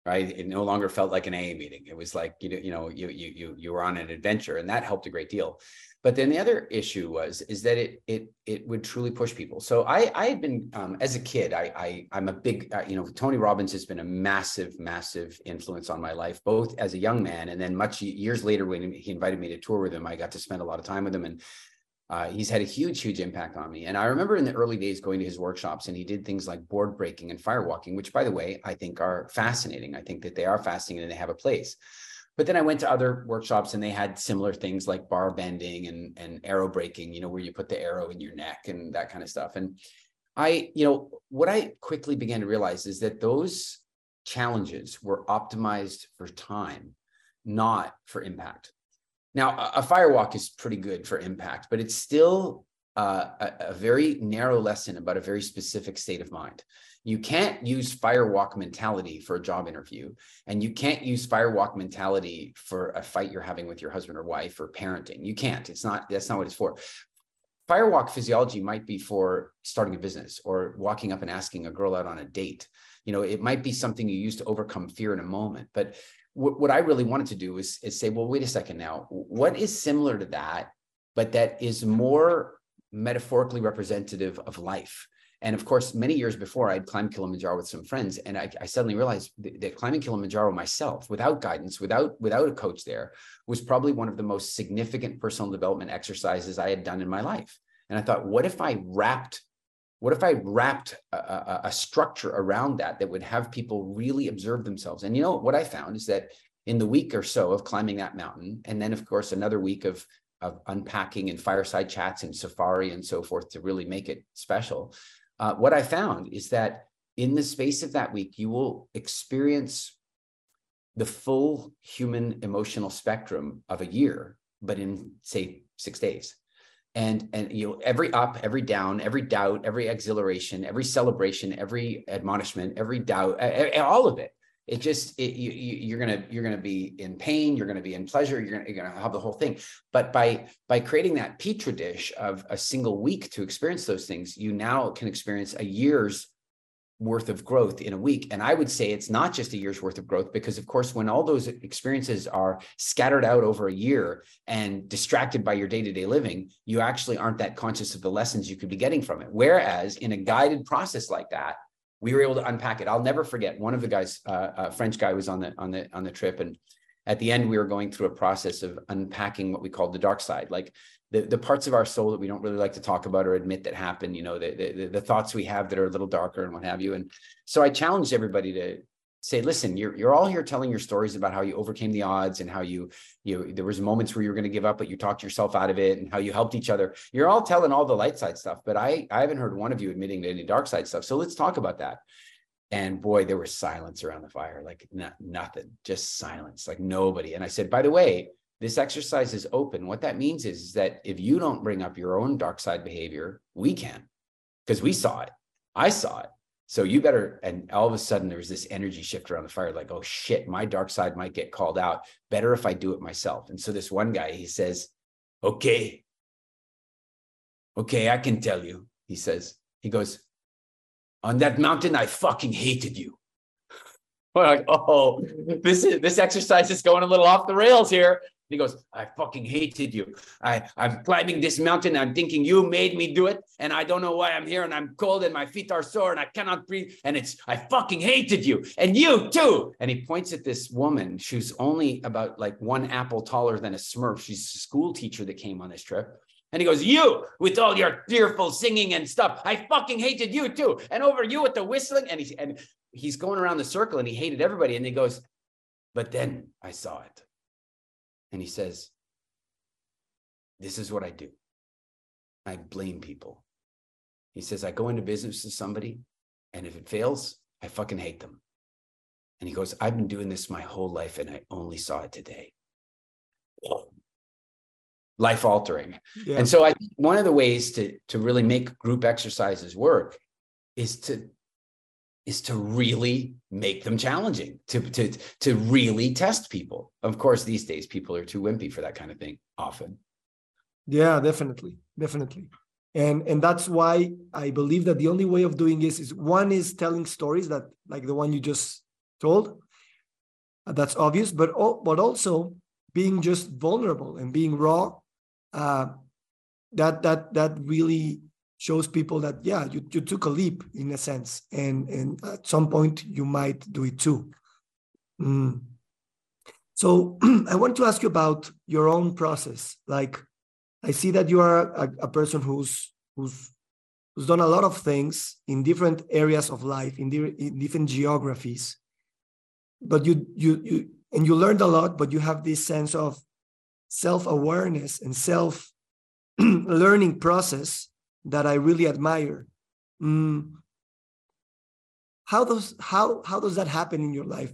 Right? It no longer felt like an AA meeting. It was like you know, you know, you you you you were on an adventure, and that helped a great deal. But then the other issue was is that it it it would truly push people. So I I had been um, as a kid I I I'm a big uh, you know Tony Robbins has been a massive massive influence on my life both as a young man and then much years later when he invited me to tour with him I got to spend a lot of time with him and uh, he's had a huge, huge impact on me. And I remember in the early days going to his workshops and he did things like board breaking and firewalking, which, by the way, I think are fascinating. I think that they are fascinating and they have a place. But then I went to other workshops and they had similar things like bar bending and, and arrow breaking, you know, where you put the arrow in your neck and that kind of stuff. And I, you know, what I quickly began to realize is that those challenges were optimized for time, not for impact. Now, a, firewalk is pretty good for impact, but it's still uh, a, a, very narrow lesson about a very specific state of mind. You can't use firewalk mentality for a job interview, and you can't use firewalk mentality for a fight you're having with your husband or wife or parenting. You can't. It's not. That's not what it's for. Firewalk physiology might be for starting a business or walking up and asking a girl out on a date. You know, it might be something you use to overcome fear in a moment, but what, what I really wanted to do is, is say, well, wait a second now, what is similar to that, but that is more metaphorically representative of life? And of course, many years before, I'd climbed Kilimanjaro with some friends, and I, I suddenly realized that, that, climbing Kilimanjaro myself, without guidance, without without a coach there, was probably one of the most significant personal development exercises I had done in my life. And I thought, what if I wrapped what if I wrapped a, a, a, structure around that that would have people really observe themselves? And you know what I found is that in the week or so of climbing that mountain, and then of course another week of of unpacking and fireside chats and safari and so forth to really make it special. Uh, what I found is that in the space of that week, you will experience the full human emotional spectrum of a year, but in say six days and and you know every up every down every doubt every exhilaration every celebration every admonishment every doubt all of it. It just it, you, you're gonna you're gonna be in pain you're gonna be in pleasure you're gonna, you're gonna have the whole thing. But by by creating that petri dish of a single week to experience those things you now can experience a year's worth of growth in a week. And I would say it's not just a year's worth of growth because, of course, when all those experiences are scattered out over a year and distracted by your day to day living, you actually aren't that conscious of the lessons you could be getting from it. Whereas in a guided process like that, we were able to unpack it. I'll never forget one of the guys, uh, a French guy, was on the on the on the trip, and at the end we were going through a process of unpacking what we called the dark side, like the, the parts of our soul that we don't really like to talk about or admit that happen, you know, the, the, the thoughts we have that are a little darker and what have you. And so I challenged everybody to say, listen, you're, you're all here telling your stories about how you overcame the odds and how you, you, there was moments where you were going to give up, but you talked yourself out of it and how you helped each other. You're all telling all the light side stuff, but I, I haven't heard one of you admitting to any dark side stuff. So let's talk about that. And boy, there was silence around the fire, like not, nothing, just silence, like nobody. And I said, by the way, this exercise is open. What that means is, is that if you don't bring up your own dark side behavior, we can, because we saw it. I saw it. So you better, and all of a sudden there was this energy shift around the fire, like, oh shit, my dark side might get called out. Better if I do it myself. And so this one guy, he says, okay, okay, I can tell you. He says, he goes, on that mountain, I fucking hated you. (laughs) We're like, oh, this is this exercise is going a little off the rails here. He goes, I fucking hated you. I, I'm climbing this mountain. I'm thinking you made me do it. And I don't know why I'm here. And I'm cold and my feet are sore and I cannot breathe. And it's, I fucking hated you. And you too. And he points at this woman. She's only about like one apple taller than a smurf. She's a school teacher that came on this trip. And he goes, You with all your tearful singing and stuff. I fucking hated you too. And over you with the whistling. And he's, and he's going around the circle and he hated everybody. And he goes, But then I saw it and he says, This is what I do. I blame people. He says, I go into business with somebody, and if it fails, I fucking hate them. And he goes, I've been doing this my whole life, and I only saw it today. Life altering. Yeah. And so I think one of the ways to, to really make group exercises work is to is to really make them challenging to to to really test people. Of course these days people are too wimpy for that kind of thing often. Yeah definitely definitely. And and that's why i believe that the only way of doing this is one is telling stories that like the one you just told uh, that's obvious but but also being just vulnerable and being raw uh, that that that really shows people that yeah you, you took a leap in a sense and and at some point you might do it too. Mm. so (clears throat) i want to ask you about your own process. Like i see that you are a, a person who's who's who's done a lot of things in different areas of life in, di- in different geographies. But you you you and you learned a lot but you have this sense of self-awareness and self (clears throat) learning process that I really admire. Mm. How does how how does that happen in your life?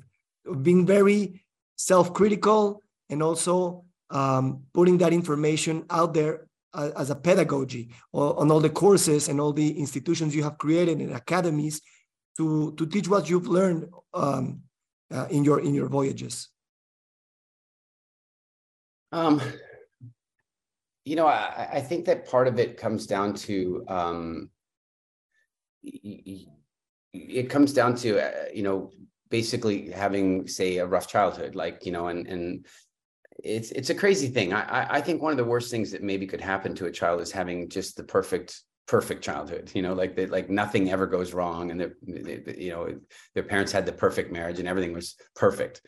Being very self-critical and also um, putting that information out there uh, as a pedagogy or on all the courses and all the institutions you have created and academies to to teach what you've learned um, uh, in your in your voyages. Um, you know, I, I, think that part of it comes down to um, it comes down to uh, you know basically having say a rough childhood, like you know, and and it's it's a crazy thing. I I think one of the worst things that maybe could happen to a child is having just the perfect perfect childhood you know like that like nothing ever goes wrong and they, you know their parents had the perfect marriage and everything was perfect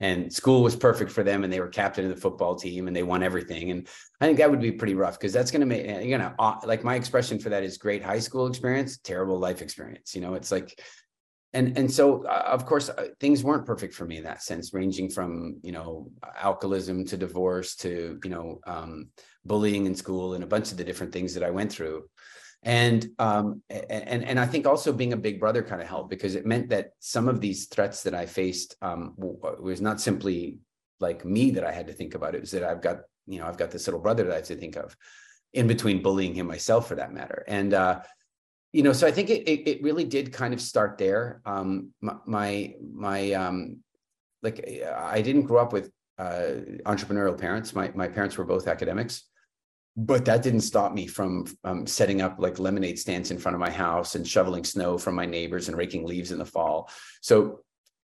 and school was perfect for them and they were captain of the football team and they won everything. And i think that would be pretty rough because that's going to make you know like my expression for that is great high school experience terrible life experience you know it's like and and so uh, of course uh, things weren't perfect for me in that sense ranging from you know alcoholism to divorce to you know um, bullying in school and a bunch of the different things that i went through and um and and i think also being a big brother kind of helped because it meant that some of these threats that i faced um was not simply like me that i had to think about it was that i've got you know i've got this little brother that i have to think of in between bullying him myself for that matter. And uh you know so i think it it, it really did kind of start there. Um my my, my um like i didn't grow up with uh entrepreneurial parents. My my parents were both academics but that didn't stop me from um, setting up like lemonade stands in front of my house and shoveling snow from my neighbors and raking leaves in the fall. So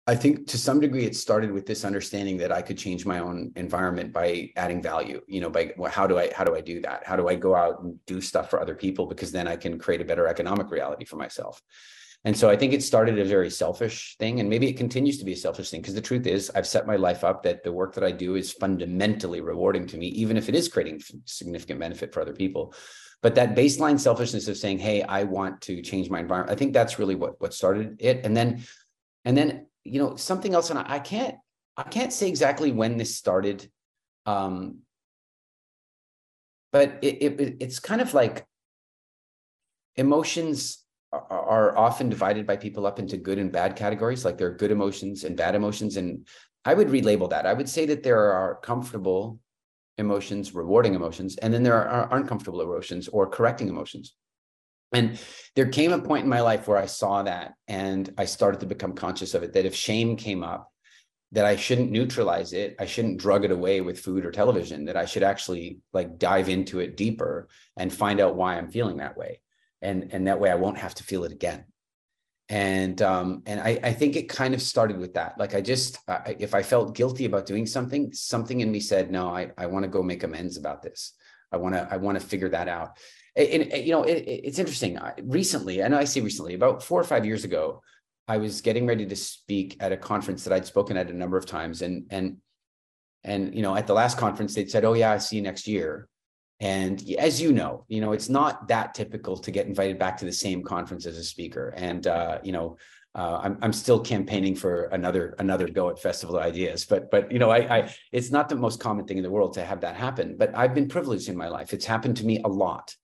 I think to some degree it started with this understanding that I could change my own environment by adding value. You know, by well, how do I how do I do that? How do I go out and do stuff for other people because then I can create a better economic reality for myself. And so I think it started a very selfish thing, and maybe it continues to be a selfish thing because the truth is, I've set my life up that the work that I do is fundamentally rewarding to me, even if it is creating significant benefit for other people. But that baseline selfishness of saying, "Hey, I want to change my environment," I think that's really what what started it. And then, and then you know something else, and I, I can't I can't say exactly when this started, um, but it, it it's kind of like emotions are often divided by people up into good and bad categories. Like there are good emotions and bad emotions. And i would relabel that. I would say that there are comfortable emotions rewarding emotions and then there are uncomfortable emotions or correcting emotions. And there came a point in my life where i saw that and i started to become conscious of it that if shame came up that i shouldn't neutralize it. I shouldn't drug it away with food or television that i should actually like dive into it deeper and find out why i'm feeling that way and and that way I won't have to feel it again. And um, and I, I think it kind of started with that. Like I just, I, if I felt guilty about doing something, something in me said, no, I I want to go make amends about this. I want to I want to figure that out. And, and you know, it, it's interesting. Recently, and I say recently, about four or five years ago, I was getting ready to speak at a conference that I'd spoken at a number of times, and and and you know, at the last conference, they'd said, "Oh yeah, I see you next year." And as you know, you know, it's not that typical to get invited back to the same conference as a speaker. And uh, you know, uh, I'm I'm still campaigning for another another go at Festival Ideas, but but you know, I, I it's not the most common thing in the world to have that happen. But I've been privileged in my life; it's happened to me a lot.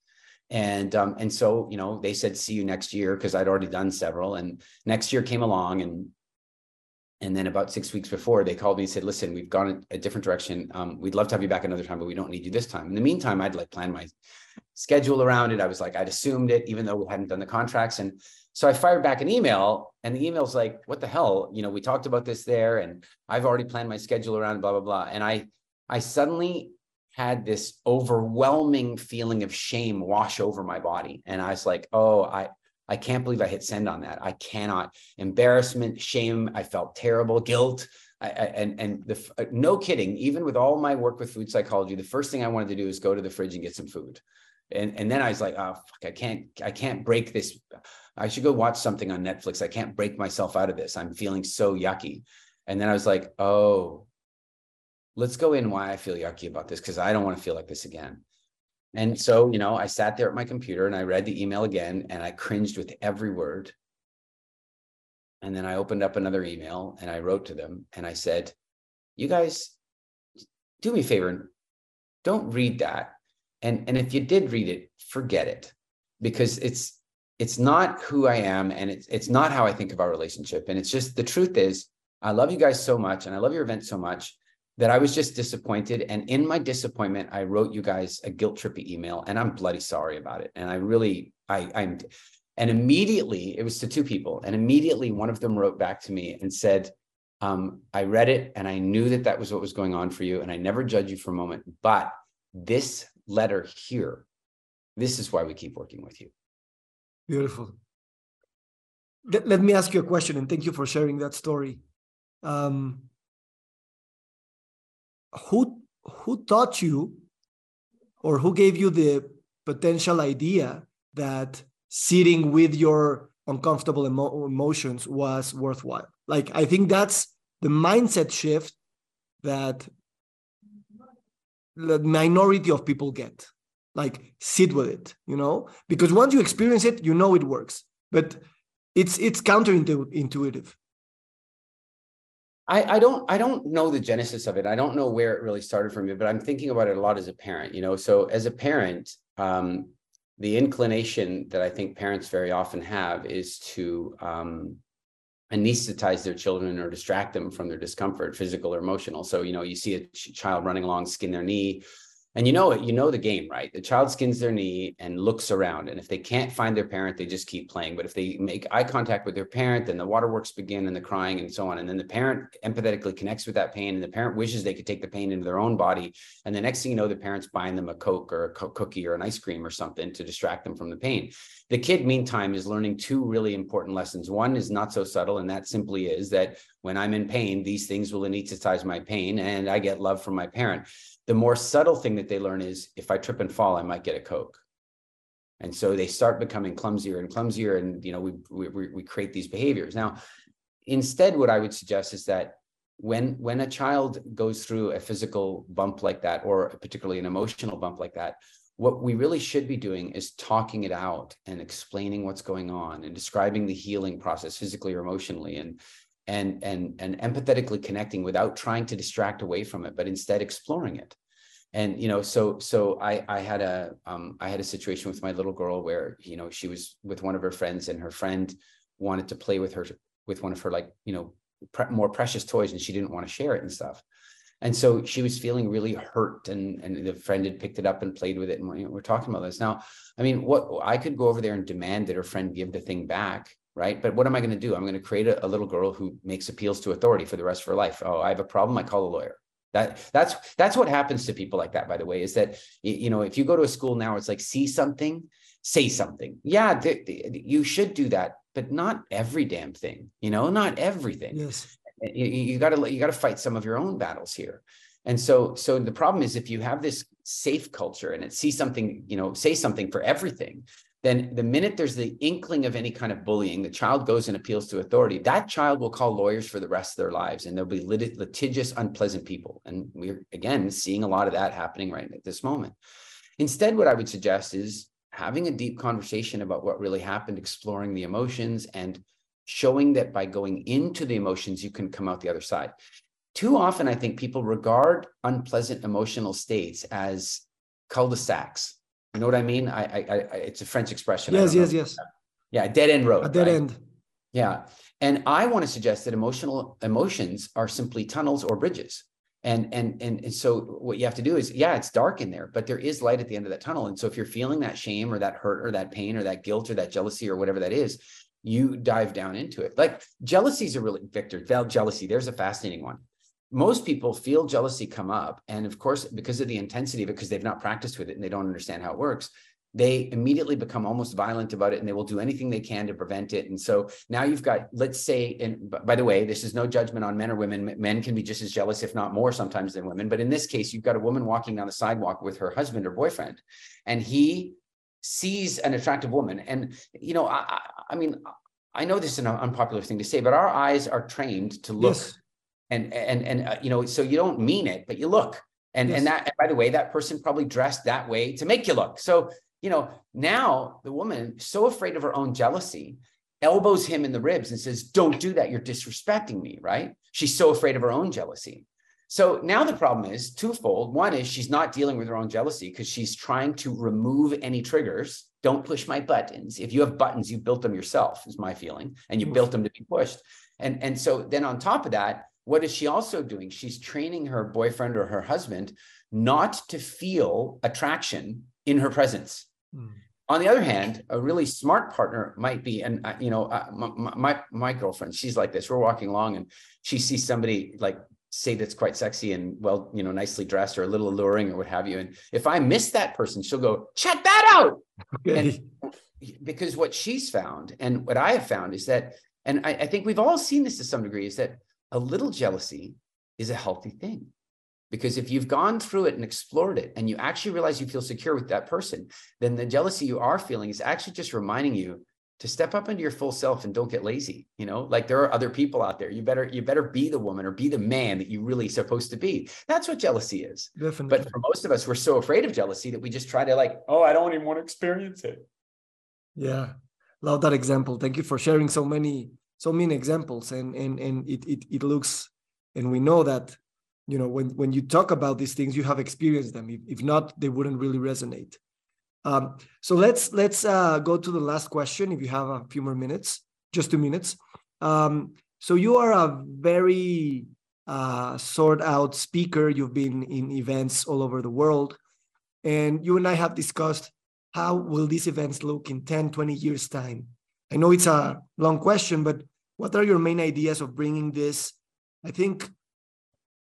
And um, and so you know, they said see you next year because I'd already done several, and next year came along, and and then about six weeks before, they called me and said, listen, we've gone a different direction. Um, we'd love to have you back another time, but we don't need you this time. In the meantime, I'd like plan my schedule around it. I was like, I'd assumed it, even though we hadn't done the contracts. And so I fired back an email and the email's like, what the hell? You know, we talked about this there and I've already planned my schedule around blah, blah, blah. And I, I suddenly had this overwhelming feeling of shame wash over my body. And I was like, oh, I, I can't believe I hit send on that. I cannot. Embarrassment, shame. I felt terrible, guilt. I, I, and and the uh, no kidding. Even with all my work with food psychology, the first thing I wanted to do is go to the fridge and get some food. And and then I was like, oh fuck, I can't I can't break this. I should go watch something on Netflix. I can't break myself out of this. I'm feeling so yucky. And then I was like, oh, let's go in why I feel yucky about this because I don't want to feel like this again. And so, you know, I sat there at my computer and I read the email again and I cringed with every word. And then I opened up another email and I wrote to them and I said, You guys, do me a favor don't read that. And, and if you did read it, forget it because it's it's not who I am and it's it's not how I think of our relationship. And it's just the truth is, I love you guys so much and I love your event so much that I was just disappointed. And in my disappointment, I wrote you guys a guilt trippy email, and I'm bloody sorry about it. And I really, I, I'm, and immediately it was to two people, and immediately one of them wrote back to me and said, um, "I read it, and I knew that that was what was going on for you, and I never judge you for a moment, but this letter here, this is why we keep working with you." Beautiful. Let, let me ask you a question, and thank you for sharing that story. Um, who who taught you or who gave you the potential idea that sitting with your uncomfortable emo- emotions was worthwhile like i think that's the mindset shift that the minority of people get. Like sit with it, you know, because once you experience it, you know it works. But it's it's counterintuitive. I, I don't I don't know the genesis of it. I don't know where it really started for me, but I'm thinking about it a lot as a parent. You know, so as a parent, um, the inclination that I think parents very often have is to um, anesthetize their children or distract them from their discomfort, physical or emotional. So, you know, you see a ch- child running along, skin their knee, and you know it, you know the game, right? The child skins their knee and looks around. And if they can't find their parent, they just keep playing. But if they make eye contact with their parent, then the waterworks begin and the crying and so on. And then the parent empathetically connects with that pain. And the parent wishes they could take the pain into their own body. And the next thing you know, the parent's buying them a Coke or a co- cookie or an ice cream or something to distract them from the pain. The kid, meantime, is learning two really important lessons. One is not so subtle, and that simply is that when I'm in pain, these things will anesthetize my pain and I get love from my parent. The more subtle thing that they learn is if I trip and fall, I might get a Coke. And so they start becoming clumsier and clumsier, and you know we we, we create these behaviors. Now, instead, what I would suggest is that when when a child goes through a physical bump like that, or particularly an emotional bump like that, what we really should be doing is talking it out and explaining what's going on and describing the healing process physically or emotionally and and and and empathetically connecting without trying to distract away from it but instead exploring it. And you know so so i i had a um i had a situation with my little girl where you know she was with one of her friends and her friend wanted to play with her with one of her like you know pre- more precious toys and she didn't want to share it and stuff. And so she was feeling really hurt and and the friend had picked it up and played with it and we're, we're talking about this. Now i mean what i could go over there and demand that her friend give the thing back right? But what am i going to do? I'm going to create a, a little girl who makes appeals to authority for the rest of her life. Oh i have a problem i call a lawyer. That that's that's what happens to people like that by the way is that you know if you go to a school now it's like see something? Say something. Yeah th- th- you should do that but not every damn thing you know not everything. Yes. Eh, you, you got to you got to fight some of your own battles here. And so so the problem is if you have this safe culture and it see something you know say something for everything then the minute there's the inkling of any kind of bullying the child goes and appeals to authority that child will call lawyers for the rest of their lives and they'll be lit- litigious unpleasant people and we're again seeing a lot of that happening right at this moment instead what i would suggest is having a deep conversation about what really happened exploring the emotions and showing that by going into the emotions, you can come out the other side. Too often, I think people regard unpleasant emotional states as cul-de-sacs. You know what I mean? I, I, I it's a French expression. Yes, yes, yes. Yeah, dead end road. A dead right? end. Yeah, and I want to suggest that emotional emotions are simply tunnels or bridges. And, and and and so what you have to do is yeah it's dark in there but there is light at the end of that tunnel and so if you're feeling that shame or that hurt or that pain or that guilt or that jealousy or whatever that is you dive down into it. Like jealousy is a really Victor, jealousy, there's a fascinating one. Most people feel jealousy come up. And of course, because of the intensity of it, because they've not practiced with it and they don't understand how it works, they immediately become almost violent about it and they will do anything they can to prevent it. And so now you've got, let's say, and by the way, this is no judgment on men or women. Men can be just as jealous, if not more sometimes than women. But in this case, you've got a woman walking down the sidewalk with her husband or boyfriend, and he sees an attractive woman. And, you know, I, I mean, I know this is an unpopular thing to say, but our eyes are trained to look. Yes. And, and, and, uh, you know, so you don't mean it, but you look. And, yes. and that, and by the way, that person probably dressed that way to make you look. So, you know, now the woman, so afraid of her own jealousy, elbows him in the ribs and says, Don't do that. You're disrespecting me, right? She's so afraid of her own jealousy. So now the problem is twofold. One is she's not dealing with her own jealousy because she's trying to remove any triggers. Don't push my buttons. If you have buttons, you built them yourself, is my feeling, and you built them to be pushed. And, and so then on top of that, what is she also doing? She's training her boyfriend or her husband not to feel attraction in her presence. Mm. On the other hand, a really smart partner might be, and uh, you know, uh, my, my, my girlfriend, she's like this. We're walking along, and she sees somebody like say that's quite sexy and well, you know, nicely dressed or a little alluring or what have you. And if I miss that person, she'll go, check that out. Okay. And because what she's found and what I have found is that, and I, I think we've all seen this to some degree, is that a little jealousy is a healthy thing. Because if you've gone through it and explored it and you actually realize you feel secure with that person, then the jealousy you are feeling is actually just reminding you to step up into your full self and don't get lazy you know? Like there are other people out there. You better you better be the woman or be the man that you really supposed to be. That's what jealousy is. Definitely. but for most of us we're so afraid of jealousy that we just try to like oh i don't even want to experience it. Yeah. Love that example. Thank you for sharing so many so many examples and and and it it, it looks and we know that you know when when you talk about these things you have experienced them if, if not they wouldn't really resonate um, so let's let's uh, go to the last question. If you have a few more minutes, just two minutes. Um, so you are a very uh, sort out speaker. You've been in events all over the world, and you and I have discussed how will these events look in 10, 20 years time. I know it's a long question, but what are your main ideas of bringing this? I think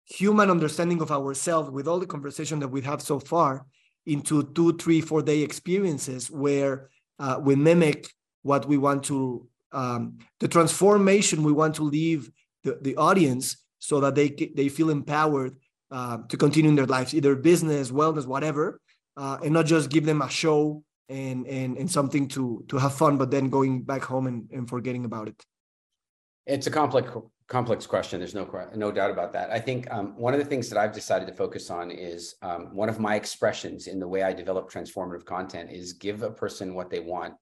human understanding of ourselves with all the conversation that we have so far into two, three, four day experiences where uh, we mimic what we want to, um, the transformation we want to leave the, the audience so that they, they feel empowered uh, to continue in their lives, either business, wellness, whatever, uh, and not just give them a show and, and, and something to, to have fun, but then going back home and, and forgetting about it. It's a complex complex question. There's no no doubt about that. I think um, one of the things that I've decided to focus on is um, one of my expressions in the way I develop transformative content is give a person what they want,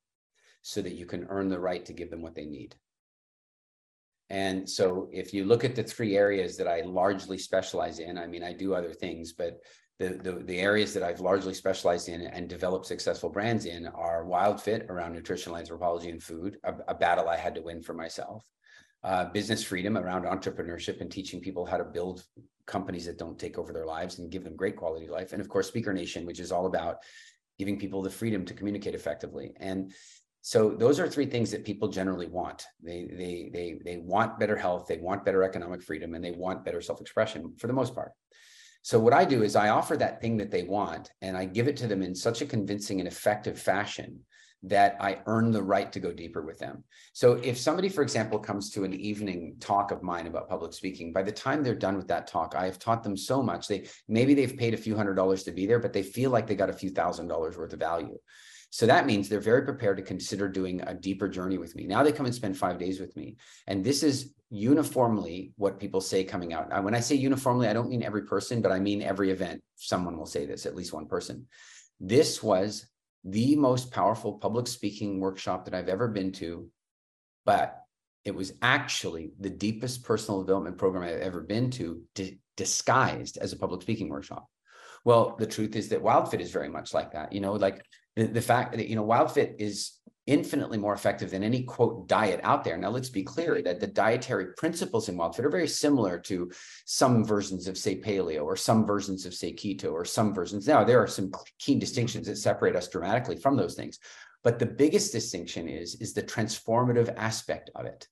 so that you can earn the right to give them what they need. And so, if you look at the three areas that I largely specialize in, I mean, I do other things, but the, the, the areas that I've largely specialized in and developed successful brands in are WildFit around nutritional anthropology and food, a, a battle I had to win for myself uh, business freedom around entrepreneurship and teaching people how to build companies that don't take over their lives and give them great quality life. And of course, Speaker Nation, which is all about giving people the freedom to communicate effectively. And so those are three things that people generally want. They they they they want better health, they want better economic freedom, and they want better self-expression for the most part. So what I do is I offer that thing that they want and I give it to them in such a convincing and effective fashion that I earn the right to go deeper with them. So if somebody, for example, comes to an evening talk of mine about public speaking, by the time they're done with that talk, I have taught them so much. They maybe they've paid a few hundred dollars to be there, but they feel like they got a few thousand dollars worth of value. So that means they're very prepared to consider doing a deeper journey with me. Now they come and spend five days with me. And this is uniformly what people say coming out. When I say uniformly, I don't mean every person, but I mean every event. Someone will say this, at least one person. This was the most powerful public speaking workshop that I've ever been to, but it was actually the deepest personal development program I've ever been to, di- disguised as a public speaking workshop. Well, the truth is that WildFit is very much like that. You know, like the, the fact that, you know, WildFit is infinitely more effective than any quote diet out there. Now, let's be clear that the dietary principles in WildFit are very similar to some versions of, say, paleo or some versions of, say, keto or some versions. Now, there are some key distinctions that separate us dramatically from those things. But the biggest distinction is, is the transformative aspect of it.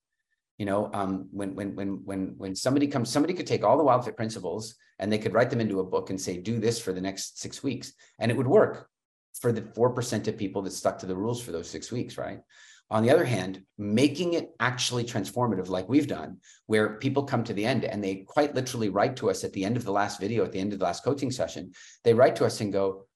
You know, um, when when when when when somebody comes, somebody could take all the WildFit principles and they could write them into a book and say, do this for the next six weeks, and it would work for the 4% of people that stuck to the rules for those six weeks, right? On the other hand, making it actually transformative, like we've done, where people come to the end and they quite literally write to us at the end of the last video, at the end of the last coaching session, they write to us and go,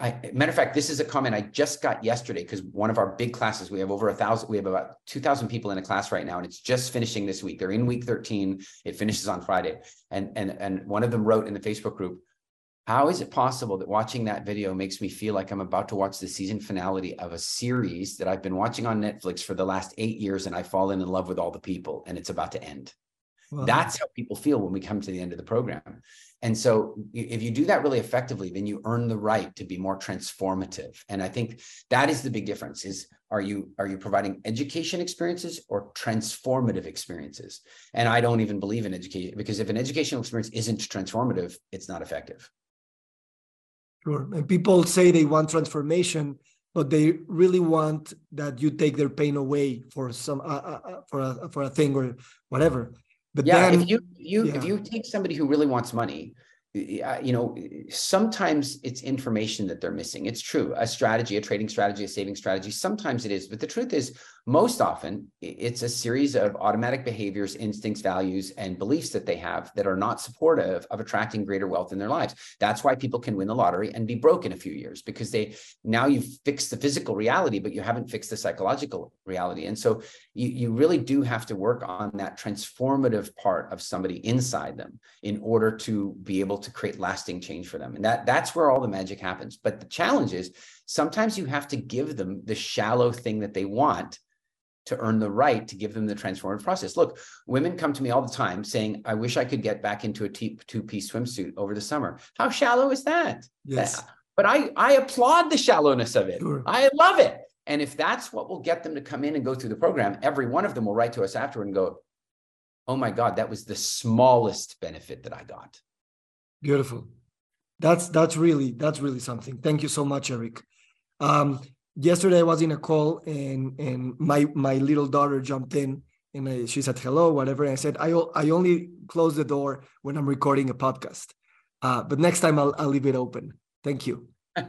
I, matter of fact, this is a comment I just got yesterday because one of our big classes, we have over a thousand, we have about 2,000 people in a class right now, and it's just finishing this week. They're in week 13. It finishes on Friday. And, and, and one of them wrote in the Facebook group, how is it possible that watching that video makes me feel like I'm about to watch the season finale of a series that I've been watching on Netflix for the last eight years and I've fallen in love with all the people and it's about to end? Wow. That's how people feel when we come to the end of the program. And so if you do that really effectively, then you earn the right to be more transformative. And I think that is the big difference is are you are you providing education experiences or transformative experiences? And I don't even believe in education because if an educational experience isn't transformative, it's not effective. Sure. And people say they want transformation, but they really want that you take their pain away for some uh, uh, uh for a for a thing or whatever. But yeah, then, if you you yeah. if you take somebody who really wants money, you know, sometimes it's information that they're missing. It's true, a strategy, a trading strategy, a saving strategy. Sometimes it is, but the truth is, most often it's a series of automatic behaviors, instincts, values, and beliefs that they have that are not supportive of attracting greater wealth in their lives. That's why people can win the lottery and be broke in a few years because they now you've fixed the physical reality, but you haven't fixed the psychological reality. And so you, you really do have to work on that transformative part of somebody inside them in order to be able to create lasting change for them. And that that's where all the magic happens. But the challenge is sometimes you have to give them the shallow thing that they want to earn the right to give them the transformative process. Look, women come to me all the time saying, I wish I could get back into a two piece swimsuit over the summer. How shallow is that? Yes. but I, I applaud the shallowness of it. Sure. I love it. And if that's what will get them to come in and go through the program, every one of them will write to us afterward and go, Oh my God, that was the smallest benefit that I got. Beautiful. That's that's really that's really something. Thank you so much, Eric. Um, yesterday I was in a call and and my my little daughter jumped in and I, she said hello whatever and I said I I only close the door when I'm recording a podcast. Uh, but next time I'll I'll leave it open. Thank you. (laughs)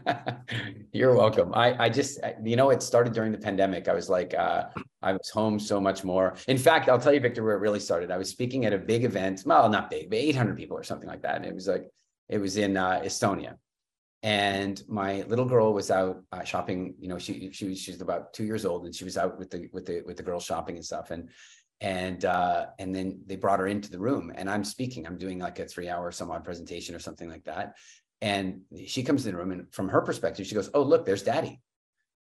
You're welcome. I I just you know it started during the pandemic. I was like uh, I was home so much more. In fact, I'll tell you, Victor, where it really started. I was speaking at a big event. Well, not big, but 800 people or something like that. And it was like it was in uh, Estonia and my little girl was out uh, shopping you know she she was she's about two years old and she was out with the with the with the girls shopping and stuff. And and uh and then they brought her into the room and i'm speaking i'm doing like a three hour some odd presentation or something like that. And she comes in the room and from her perspective she goes oh look there's daddy.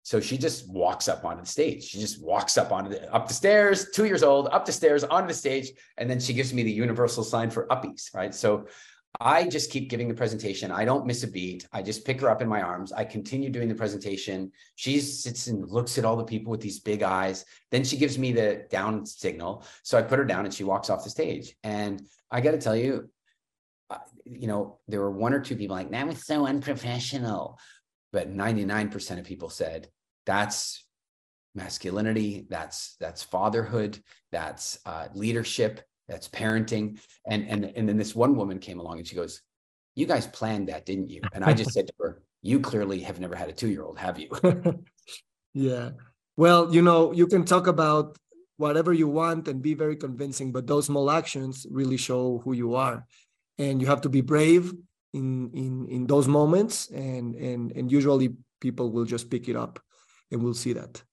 So she just walks up onto the stage. She just walks up onto the up the stairs two years old up the stairs onto the stage. And then she gives me the universal sign for uppies right? So I just keep giving the presentation. I don't miss a beat. I just pick her up in my arms. I continue doing the presentation. She sits and looks at all the people with these big eyes. Then she gives me the down signal. So I put her down and she walks off the stage. And I got to tell you, you know, there were one or two people like, that was so unprofessional. But 99% of people said, that's masculinity, that's that's fatherhood, that's uh, leadership, that's parenting. And and and then this one woman came along and she goes, "You guys planned that, didn't you?" And I just said to her, "You clearly have never had a two-year-old, have you?" (laughs) yeah. Well, you know, you can talk about whatever you want and be very convincing, but those small actions really show who you are, and you have to be brave in in in those moments, and and and usually people will just pick it up, and we'll see that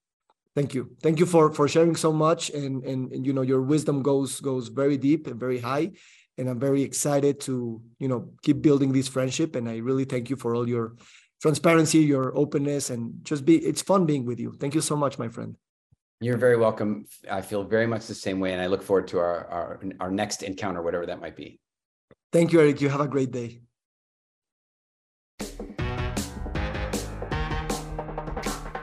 thank you. Thank you for for sharing so much. And, and and you know your wisdom goes goes very deep and very high. And i'm very excited to you know keep building this friendship. And i really thank you for all your transparency your openness and just be it's fun being with you. Thank you so much my friend. You're very welcome. I feel very much the same way. And i look forward to our our, our next encounter whatever that might be. Thank you eric. You have a great day